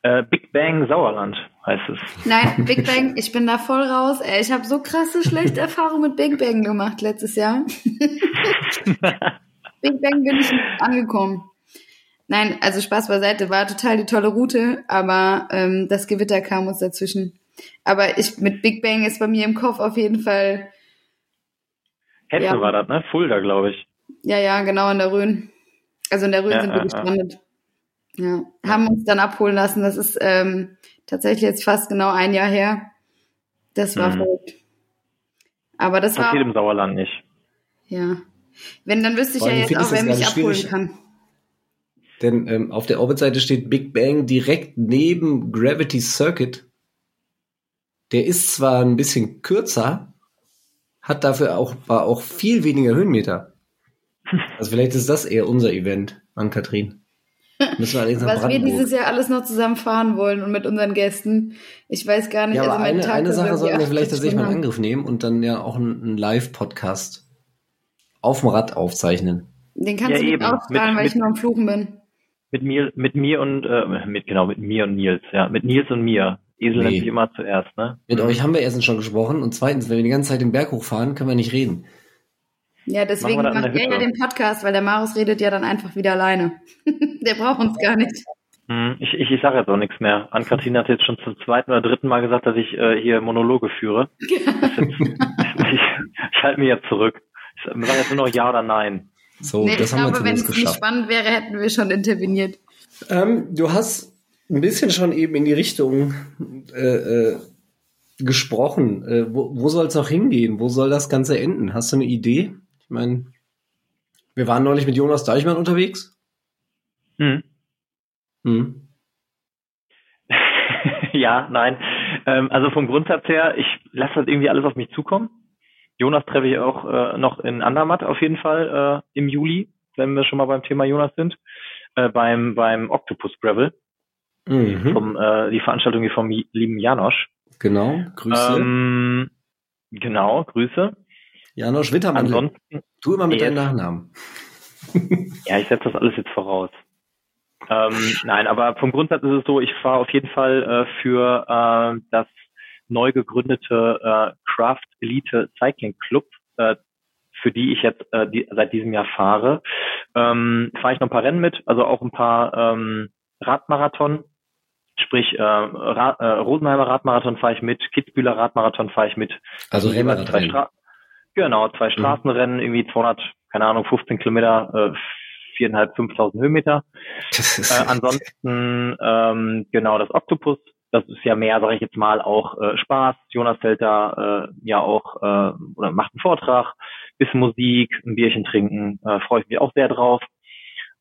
Äh, Big Bang Sauerland heißt es. Nein, [LAUGHS] Big Bang, ich bin da voll raus. Ey, ich habe so krasse schlechte [LAUGHS] Erfahrungen mit Big Bang gemacht letztes Jahr. [LAUGHS] Big Bang bin ich nicht angekommen. Nein, also Spaß beiseite, war total die tolle Route, aber ähm, das Gewitter kam uns dazwischen. Aber ich mit Big Bang ist bei mir im Kopf auf jeden Fall. Hesse ja. war das, ne? Fulda, glaube ich. Ja, ja, genau in der Rhön. Also in der Rhön ja, sind wir gestrandet. Ja. ja. Haben uns dann abholen lassen. Das ist ähm, tatsächlich jetzt fast genau ein Jahr her. Das war mhm. verrückt. Aber das Passiert war. im Sauerland nicht. Ja. Wenn, dann wüsste ich ja jetzt auch, wer mich abholen schwierig. kann. Denn ähm, auf der Orbit-Seite steht Big Bang direkt neben Gravity Circuit. Der ist zwar ein bisschen kürzer, hat dafür auch, war auch viel weniger Höhenmeter. Also vielleicht ist das eher unser Event an Katrin. Müssen wir allerdings Was wir dieses Jahr alles noch zusammen fahren wollen und mit unseren Gästen. Ich weiß gar nicht. Ja, aber also eine, eine Sache sollten wir vielleicht tatsächlich mal in Angriff nehmen und dann ja auch einen, einen Live-Podcast auf dem Rad aufzeichnen. Den kannst ja, du eben. ausstrahlen, weil mit, ich nur am Fluchen bin. Mit mir, mit mir und äh, mit genau mit mir und Nils, ja, mit Nils und mir. Esel nee. nennt sich immer zuerst, ne? Mit euch haben wir erstens schon gesprochen und zweitens, wenn wir die ganze Zeit den Berg hochfahren, können wir nicht reden. Ja, deswegen macht er ja den Podcast, weil der Marius redet ja dann einfach wieder alleine. [LAUGHS] der braucht uns gar nicht. Hm, ich, ich, ich sage jetzt auch nichts mehr. Ann-Kathrin hat jetzt schon zum zweiten oder dritten Mal gesagt, dass ich äh, hier Monologe führe. [LAUGHS] Jetzt, [LAUGHS] ich, ich halte mich jetzt zurück. Ich sage jetzt nur noch Ja oder Nein. So, nee, das ich haben glaube, wir wenn es nicht spannend wäre, hätten wir schon interveniert. Ähm, du hast ein bisschen schon eben in die Richtung äh, äh, gesprochen. Äh, wo wo soll es noch hingehen? Wo soll das Ganze enden? Hast du eine Idee? Ich meine, wir waren neulich mit Jonas Deichmann unterwegs. Hm. Hm. [LAUGHS] ja, nein. Ähm, also vom Grundsatz her, ich lasse das irgendwie alles auf mich zukommen. Jonas treffe ich auch äh, noch in Andermatt auf jeden Fall äh, im Juli, wenn wir schon mal beim Thema Jonas sind, äh, beim beim Octopus Gravel, Mhm. vom, äh, die Veranstaltung hier vom lieben Janosch. Genau, Grüße. Ähm, genau, Grüße. Janosch Wittermann. Ansonsten, Tu immer mit deinem Nachnamen. ja, ich setze das alles jetzt voraus. Ähm, nein, aber vom Grundsatz ist es so, ich fahre auf jeden Fall äh, für äh, das neu gegründete äh, Craft Elite Cycling Club, äh, für die ich jetzt äh, die, seit diesem Jahr fahre. Ähm, fahre ich noch ein paar Rennen mit, also auch ein paar ähm, Radmarathon, sprich äh, Ra äh, Rosenheimer Radmarathon fahre ich mit, Kitzbühler Radmarathon fahre ich mit. Also Rennradrennen. Genau, zwei Straßenrennen, irgendwie 200, keine Ahnung, 15 Kilometer, äh, viereinhalb, 5.000 Höhenmeter. Äh, ansonsten, ähm, genau, das Octopus, das ist ja mehr, sage ich jetzt mal, auch äh, Spaß. Jonas hält da äh, ja auch äh, oder macht einen Vortrag, bisschen Musik, ein Bierchen trinken, äh, freue ich mich auch sehr drauf.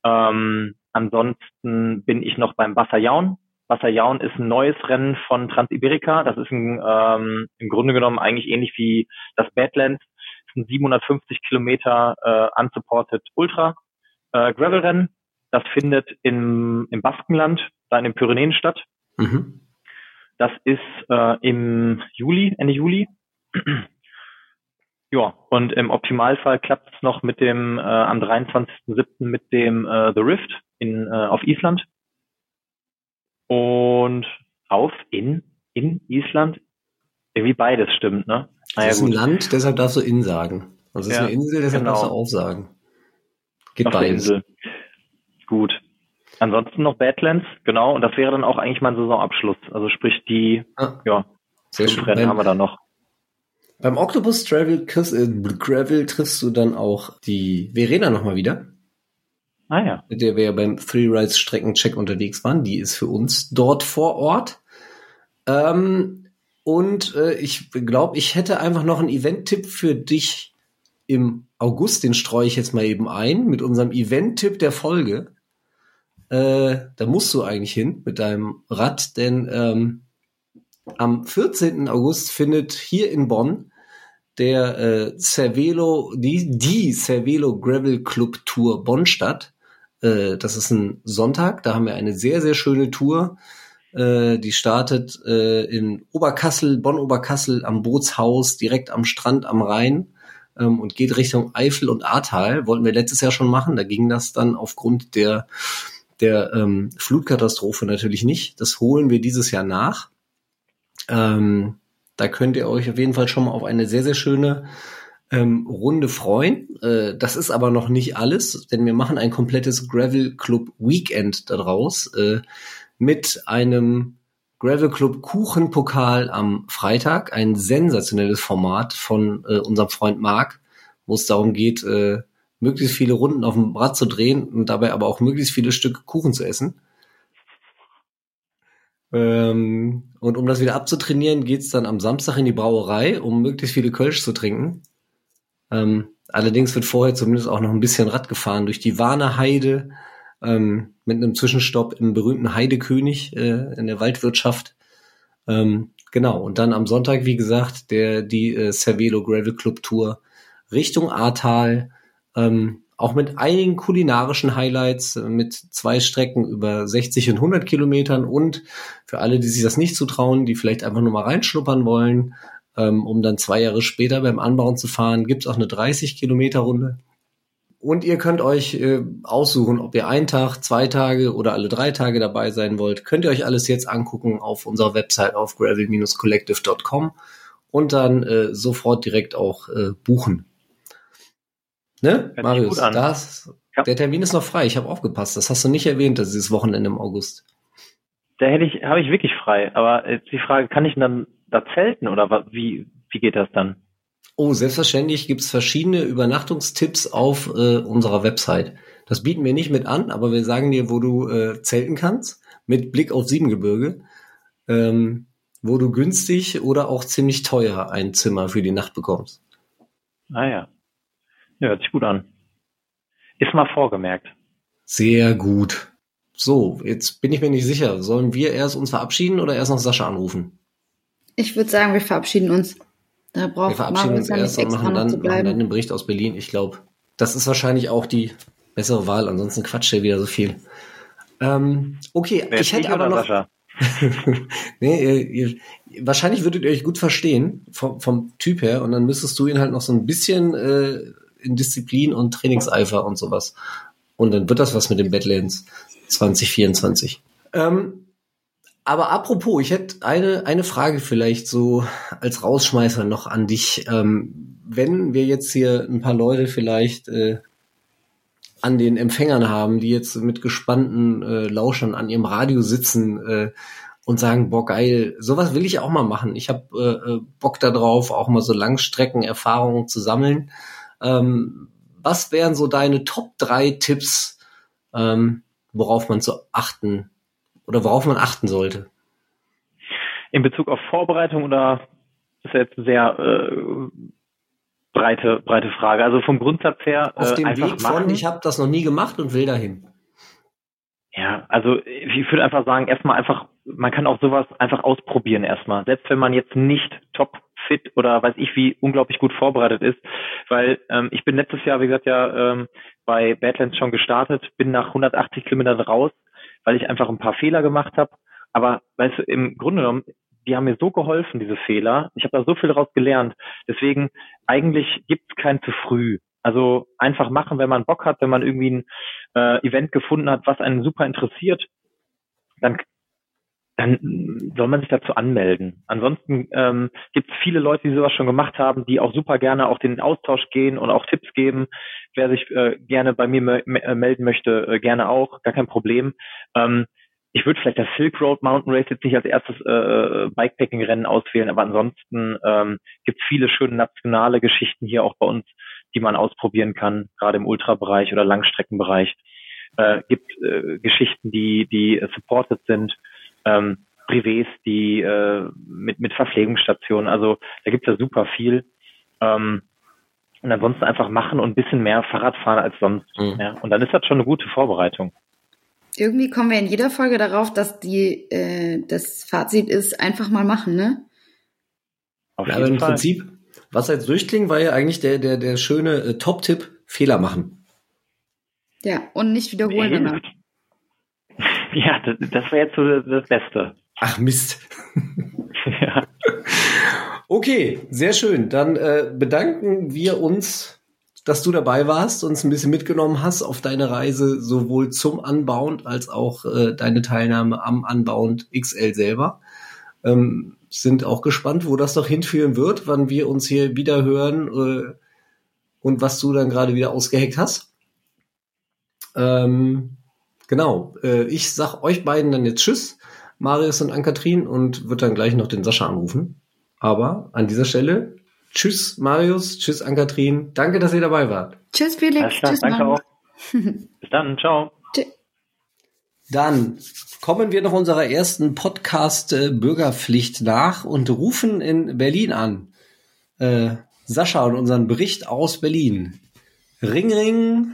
Ähm, ansonsten bin ich noch beim Wasserjaun. Wasserjaun ist ein neues Rennen von Transiberica. Das ist ein, ähm, im Grunde genommen eigentlich ähnlich wie das Badlands. Ein 750 Kilometer äh, unsupported Ultra äh, Gravel-Rennen. Das findet im, im Baskenland, da in den Pyrenäen statt. Mhm. Das ist äh, im Juli, Ende Juli. [CLEARS THROAT] ja, und im Optimalfall klappt es noch mit dem äh, am 23.07. mit dem äh, The Rift in, äh, auf Island. Und auf in in Island. Irgendwie beides stimmt, ne? Das ist ein Land, deshalb darfst du in sagen. Also es ist Ja, eine Insel, deshalb genau. darfst du aufsagen. Geht auf der beides. Insel. Gut. Ansonsten noch Badlands, genau, und das wäre dann auch eigentlich mein Saisonabschluss. Also sprich die, Ah, ja, sehr schön. Rennen haben wir dann noch. beim Octopus Travel kriegst, äh, Gravel triffst du dann auch die Verena nochmal wieder, Ah ja. mit der wir ja beim Three Rides Streckencheck unterwegs waren. Die ist für uns dort vor Ort. Ähm, und äh, ich glaube, ich hätte einfach noch einen Event-Tipp für dich im August. Den streue ich jetzt mal eben ein mit unserem Event-Tipp der Folge. Äh, da musst du eigentlich hin mit deinem Rad, denn ähm, am 14. August findet hier in Bonn der äh, Cervelo, die, die Cervelo Gravel Club Tour Bonn statt. Äh, das ist ein Sonntag, da haben wir eine sehr, sehr schöne Tour. Äh, die startet äh, in Oberkassel, Bonn-Oberkassel am Bootshaus, direkt am Strand am Rhein ähm, und geht Richtung Eifel und Ahrtal. Wollten wir letztes Jahr schon machen, da ging das dann aufgrund der, der ähm, Flutkatastrophe natürlich nicht. Das holen wir dieses Jahr nach. Ähm, da könnt ihr euch auf jeden Fall schon mal auf eine sehr, sehr schöne ähm, Runde freuen. Äh, das ist aber noch nicht alles, denn wir machen ein komplettes Gravel Club Weekend daraus äh, mit einem Gravel Club Kuchenpokal am Freitag. Ein sensationelles Format von äh, unserem Freund Marc, wo es darum geht, äh, möglichst viele Runden auf dem Rad zu drehen und dabei aber auch möglichst viele Stücke Kuchen zu essen. Ähm, und um das wieder abzutrainieren, geht's dann am Samstag in die Brauerei, um möglichst viele Kölsch zu trinken. Ähm, allerdings wird vorher zumindest auch noch ein bisschen Rad gefahren durch die Warner Heide ähm, mit einem Zwischenstopp im berühmten Heidekönig äh, in der Waldwirtschaft. Ähm, genau, und dann am Sonntag, wie gesagt, der die äh, Cervelo Gravel Club Tour Richtung Ahrtal, ähm, auch mit einigen kulinarischen Highlights, äh, mit zwei Strecken über 60 und 100 Kilometern und für alle, die sich das nicht zutrauen, die vielleicht einfach nur mal reinschnuppern wollen, ähm, um dann zwei Jahre später beim Anbauen zu fahren, gibt's auch eine 30 Kilometer Runde. Und ihr könnt euch äh, aussuchen, ob ihr einen Tag, zwei Tage oder alle drei Tage dabei sein wollt. Könnt ihr euch alles jetzt angucken auf unserer Website auf gravel-collective.com und dann äh, sofort direkt auch äh, buchen. Ne, sich Marius? Das, Ja. Der Termin ist noch frei. Ich habe aufgepasst. Das hast du nicht erwähnt, das ist dieses Wochenende im August. Da hätte ich, habe ich wirklich frei. Aber jetzt die Frage, kann ich dann da zelten oder wie, wie geht das dann? Oh, selbstverständlich gibt's verschiedene Übernachtungstipps auf äh, unserer Website. Das bieten wir nicht mit an, aber wir sagen dir, wo du äh, zelten kannst, mit Blick auf Siebengebirge, ähm, wo du günstig oder auch ziemlich teuer ein Zimmer für die Nacht bekommst. Ah ja. Ja, hört sich gut an. Ist mal vorgemerkt. Sehr gut. So, jetzt bin ich mir nicht sicher. Sollen wir erst uns verabschieden oder erst noch Sascha anrufen? Ich würde sagen, wir verabschieden uns. Da Wir braucht verabschieden Marius uns ja erst und machen dann, machen dann bleiben. den Bericht aus Berlin. Ich glaube, das ist wahrscheinlich auch die bessere Wahl. Ansonsten quatscht er wieder so viel. Ähm, okay, Wer ich hätte aber noch. Sascha? [LAUGHS] nee, ihr, ihr, wahrscheinlich würdet ihr euch gut verstehen vom, vom Typ her und dann müsstest du ihn halt noch so ein bisschen äh, in Disziplin und Trainingseifer und sowas. Und dann wird das was mit den Badlands 2024. Ähm, aber apropos, ich hätte eine, eine Frage vielleicht so als Rausschmeißer noch an dich. Ähm, wenn wir jetzt hier ein paar Leute vielleicht äh, an den Empfängern haben, die jetzt mit gespannten äh, Lauschern an ihrem Radio sitzen äh, und sagen, boah, geil, sowas will ich auch mal machen. Ich habe äh, äh, Bock darauf, auch mal so Langstreckenerfahrungen zu sammeln. Ähm, was wären so deine Top drei Tipps, ähm, worauf man zu achten oder worauf man achten sollte? In Bezug auf Vorbereitung oder ist ja jetzt eine sehr äh, breite, breite Frage. Also vom Grundsatz her Auf äh, dem einfach Weg machen. von, ich habe das noch nie gemacht und will dahin. Ja, also ich würde einfach sagen, erstmal einfach, man kann auch sowas einfach ausprobieren erstmal. Selbst wenn man jetzt nicht top fit oder weiß ich wie unglaublich gut vorbereitet ist, weil ähm, ich bin letztes Jahr, wie gesagt, ja ähm, bei Badlands schon gestartet, bin nach 180 Kilometern raus, weil ich einfach ein paar Fehler gemacht habe. Aber weißt du, im Grunde genommen, die haben mir so geholfen, diese Fehler. Ich habe da so viel daraus gelernt. Deswegen, eigentlich gibt es kein zu früh. Also einfach machen, wenn man Bock hat, wenn man irgendwie ein äh, Event gefunden hat, was einen super interessiert, dann, dann soll man sich dazu anmelden. Ansonsten ähm, gibt es viele Leute, die sowas schon gemacht haben, die auch super gerne auch den Austausch gehen und auch Tipps geben. Wer sich äh, gerne bei mir me me melden möchte, äh, gerne auch, gar kein Problem. Ähm, ich würde vielleicht das Silk Road Mountain Race jetzt nicht als erstes äh, Bikepacking-Rennen auswählen, aber ansonsten ähm, gibt es viele schöne nationale Geschichten hier auch bei uns, die man ausprobieren kann, gerade im Ultrabereich oder Langstreckenbereich. Äh, gibt äh, Geschichten, die die äh, supported sind, ähm, Privés, die äh, mit mit Verpflegungsstationen. Also da gibt es ja super viel. Ähm, und ansonsten einfach machen und ein bisschen mehr Fahrrad fahren als sonst. Mhm. Ja. Und dann ist das schon eine gute Vorbereitung. Irgendwie kommen wir in jeder Folge darauf, dass die äh, das Fazit ist, einfach mal machen, ne? Auf Ja, aber jeden im Fall. Prinzip, was jetzt durchklingt, war ja eigentlich der, der, der schöne äh, Top-Tipp, Fehler machen. Ja, und nicht wiederholen danach. Ja, das, das wäre jetzt so das, Beste. Ach Mist. [LAUGHS] ja. Okay, sehr schön. Dann äh, bedanken wir uns, dass du dabei warst, uns ein bisschen mitgenommen hast auf deine Reise sowohl zum Unbound als auch äh, deine Teilnahme am Unbound XL selber. Ähm, sind auch gespannt, wo das noch hinführen wird, wann wir uns hier wieder hören äh, und was du dann gerade wieder ausgeheckt hast. Ähm, genau. Äh, ich sag euch beiden dann jetzt Tschüss, Marius und Ankatrin, und wird dann gleich noch den Sascha anrufen. Aber an dieser Stelle, tschüss Marius, tschüss Ankatrin. Danke, dass ihr dabei wart. Tschüss, Felix. Klar, Tschüss, danke Mann. auch. [LAUGHS] Bis dann, ciao. Dann kommen wir noch unserer ersten Podcast-Bürgerpflicht nach und rufen in Berlin an. Äh, Sascha und unseren Bericht aus Berlin. Ring, ring.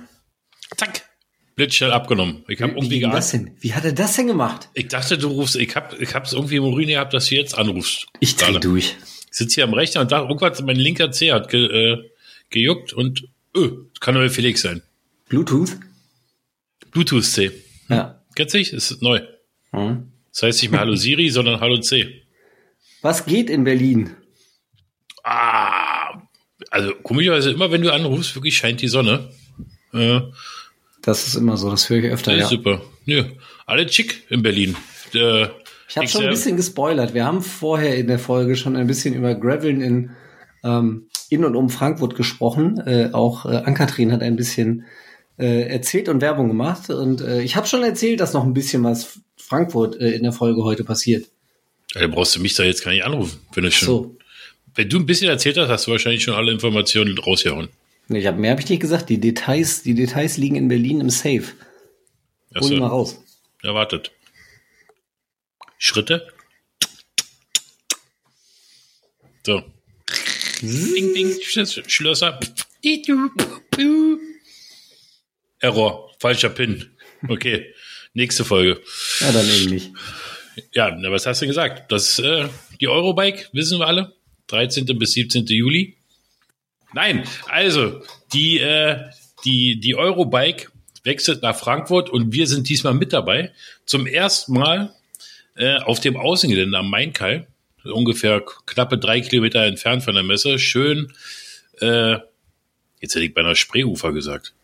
Blitzschnell abgenommen. Ich habe Wie irgendwie ging das denn? Wie hat er das denn gemacht? Ich dachte, du rufst, ich hab, ich hab's irgendwie im Urin gehabt, dass du jetzt anrufst. Ich dreh Gerade. durch. Ich sitze hier am Rechner und dachte, irgendwas, mein linker Zeh hat ge, äh, gejuckt und, öh, kann nur Felix sein. Bluetooth? Bluetooth-C. Ja. Kennst du dich? Ist neu. Hm. Das heißt nicht mehr Hallo Siri, sondern Hallo C. Was geht in Berlin? Ah, also komischerweise immer, wenn du anrufst, wirklich scheint die Sonne. Äh, Das ist immer so, das höre ich öfter, ja. ist super. Nö, alle schick in Berlin. Äh, Ich habe schon ein bisschen gespoilert. Wir haben vorher in der Folge schon ein bisschen über Graveln in, ähm, in und um Frankfurt gesprochen. Äh, auch äh, Ankatrin hat ein bisschen äh, erzählt und Werbung gemacht. Und äh, ich habe schon erzählt, dass noch ein bisschen was Frankfurt äh, in der Folge heute passiert. Da brauchst du mich da jetzt gar nicht anrufen, wenn du schon. So. Wenn du ein bisschen erzählt hast, hast du wahrscheinlich schon alle Informationen rausgehauen. Ich hab, mehr habe ich nicht gesagt. Die Details, die Details liegen in Berlin im Safe. Hol die mal raus. erwartet. Schritte. So. Ding, ding, Schlös- Schlösser. Error. Falscher Pin. Okay. Nächste Folge. Ja, dann eben nicht. Ja, was hast du gesagt? Das, äh, die Eurobike, wissen wir alle. 13. bis 17. Juli. Nein, also die, äh, die, die Eurobike wechselt nach Frankfurt und wir sind diesmal mit dabei. Zum ersten Mal äh, auf dem Außengelände am Mainkai, ungefähr knappe drei Kilometer entfernt von der Messe. Schön, äh, jetzt hätte ich bei einer Spreeufer gesagt.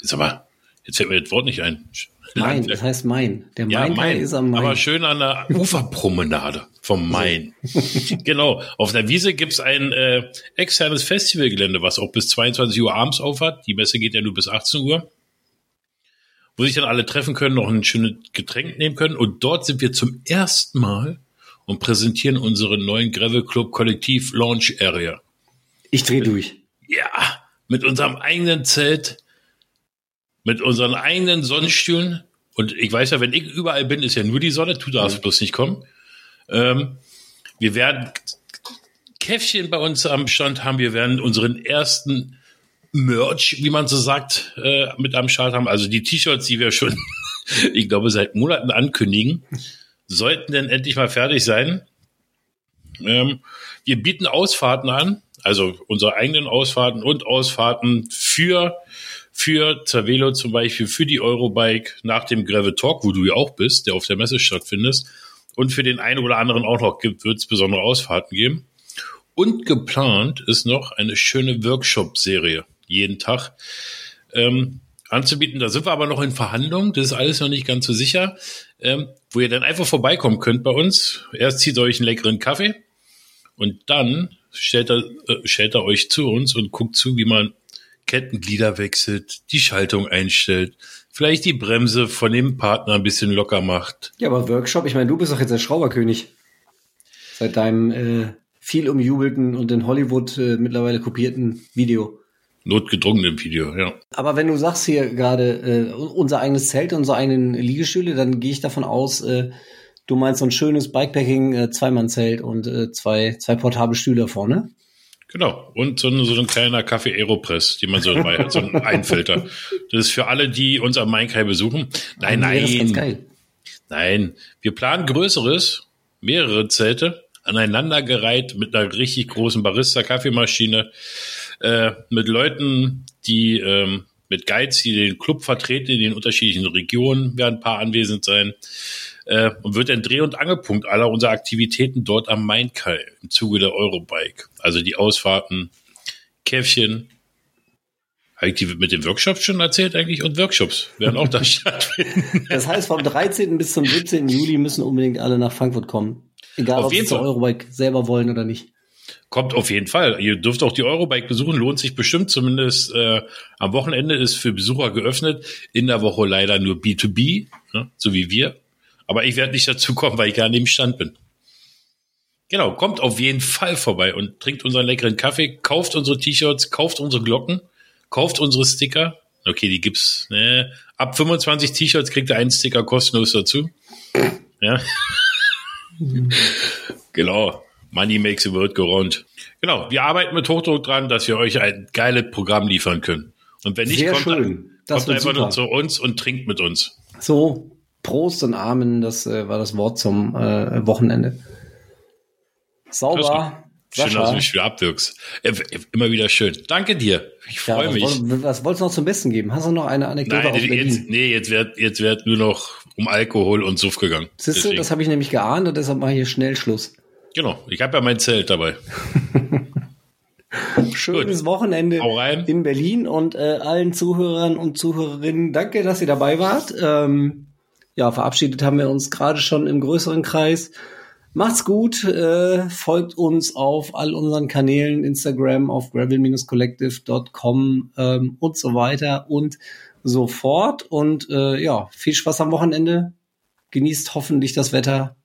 Jetzt aber, jetzt fällt mir das Wort nicht ein. Main, das heißt Main. Der Ja, Main, Main, ist am Main. aber schön an der Uferpromenade vom Main. [LAUGHS] genau. Auf der Wiese gibt's ein äh, externes Festivalgelände, was auch bis 22 Uhr abends aufhat. Die Messe geht ja nur bis 18 Uhr. Wo sich dann alle treffen können, noch ein schönes Getränk nehmen können. Und dort sind wir zum ersten Mal und präsentieren unseren neuen Gravel Club Kollektiv Launch Area. ich drehe durch. Ja, mit unserem eigenen Zelt, mit unseren eigenen Sonnenstühlen. Und ich weiß ja, wenn ich überall bin, ist ja nur die Sonne, du darfst bloß nicht kommen. Ähm, wir werden Käffchen bei uns am Stand haben, wir werden unseren ersten Merch, wie man so sagt, äh, mit am Start haben. Also die T-Shirts, die wir schon, [LAUGHS] ich glaube, seit Monaten ankündigen, sollten denn endlich mal fertig sein. Ähm, wir bieten Ausfahrten an, also unsere eigenen Ausfahrten und Ausfahrten für für Cervelo zum Beispiel, für die Eurobike nach dem Gravel Talk, wo du ja auch bist, der auf der Messe stattfindet. Und für den einen oder anderen auch noch gibt, wird es besondere Ausfahrten geben. Und geplant ist noch eine schöne Workshop-Serie jeden Tag ähm, anzubieten. Da sind wir aber noch in Verhandlungen. Das ist alles noch nicht ganz so sicher. Ähm, wo ihr dann einfach vorbeikommen könnt bei uns. Erst zieht euch einen leckeren Kaffee und dann stellt er, äh, stellt er euch zu uns und guckt zu, wie man Kettenglieder wechselt, die Schaltung einstellt, vielleicht die Bremse von dem Partner ein bisschen locker macht. Ja, aber Workshop, ich meine, du bist doch jetzt der Schrauberkönig. Seit deinem äh, viel umjubelten und in Hollywood äh, mittlerweile kopierten Video. Notgedrungen im Video, ja. Aber wenn du sagst hier gerade äh, unser eigenes Zelt, unsere eigenen Liegestühle, dann gehe ich davon aus, äh, du meinst so ein schönes Bikepacking äh, Zweimannzelt und äh, zwei zwei portable Stühle vorne. Genau. Und so ein, so ein kleiner Kaffee Aeropress, die man so dabei hat, so ein [LAUGHS] Einfilter. Das ist für alle, die uns am Mainkai besuchen. Nein, Wäre Das ist ganz nein. geil. Nein. Wir planen Größeres, mehrere Zelte, aneinandergereiht mit einer richtig großen Barista-Kaffeemaschine, äh, mit Leuten, die ähm, mit Guides, die den Club vertreten in den unterschiedlichen Regionen, werden ein paar anwesend sein. Äh, und wird ein Dreh- und Angelpunkt aller unserer Aktivitäten dort am Mainkai im Zuge der Eurobike. Also die Ausfahrten, Käffchen. Habe ich die mit den Workshops schon erzählt eigentlich? Und Workshops werden auch da [LAUGHS] stattfinden. Das heißt, vom 13. bis zum 17. Juli müssen unbedingt alle nach Frankfurt kommen. Egal, Auf ob sie zur. Eurobike selber wollen oder nicht. Kommt auf jeden Fall. Ihr dürft auch die Eurobike besuchen, lohnt sich bestimmt. Zumindest äh, am Wochenende ist für Besucher geöffnet. In der Woche leider nur B2B, ne, so wie wir. Aber ich werde nicht dazu kommen, weil ich gar nicht im Stand bin. Genau, kommt auf jeden Fall vorbei und trinkt unseren leckeren Kaffee, kauft unsere T-Shirts, kauft unsere Glocken, kauft unsere Sticker. Okay, die gibt's. Ne? Ab 25 T-Shirts kriegt ihr einen Sticker kostenlos dazu. Ja. [LAUGHS] genau. Money makes the world go round. Genau. Wir arbeiten mit Hochdruck dran, dass wir euch ein geiles Programm liefern können. Und wenn nicht, Sehr kommt, schön. Das kommt einfach zu uns und trinkt mit uns. So, Prost und Amen, das äh, war das Wort zum äh, Wochenende. Sauber. Schön, dass du mich wieder abwirkst. Äh, Immer wieder schön. Danke dir. Ich Ja, freue was, mich. woll- was wolltest du noch zum Besten geben? Hast du noch eine Anekdote Nein, aus jetzt, nee, jetzt wird, jetzt wird nur noch um Alkohol und Suff gegangen. Siehst du, das habe ich nämlich geahnt und deshalb mache ich hier schnell Schluss. Genau. Ich habe ja mein Zelt dabei. [LAUGHS] Schönes Wochenende Hau rein. in Berlin und äh, allen Zuhörern und Zuhörerinnen, danke, dass ihr dabei wart. Ähm, ja, verabschiedet haben wir uns gerade schon im größeren Kreis. Macht's gut, äh, folgt uns auf all unseren Kanälen, Instagram, auf gravel-collective.com ähm, und so weiter und so fort. Und äh, ja, viel Spaß am Wochenende. Genießt hoffentlich das Wetter.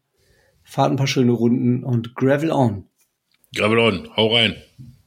Fahrt ein paar schöne Runden und Gravel on. Gravel on. Hau rein.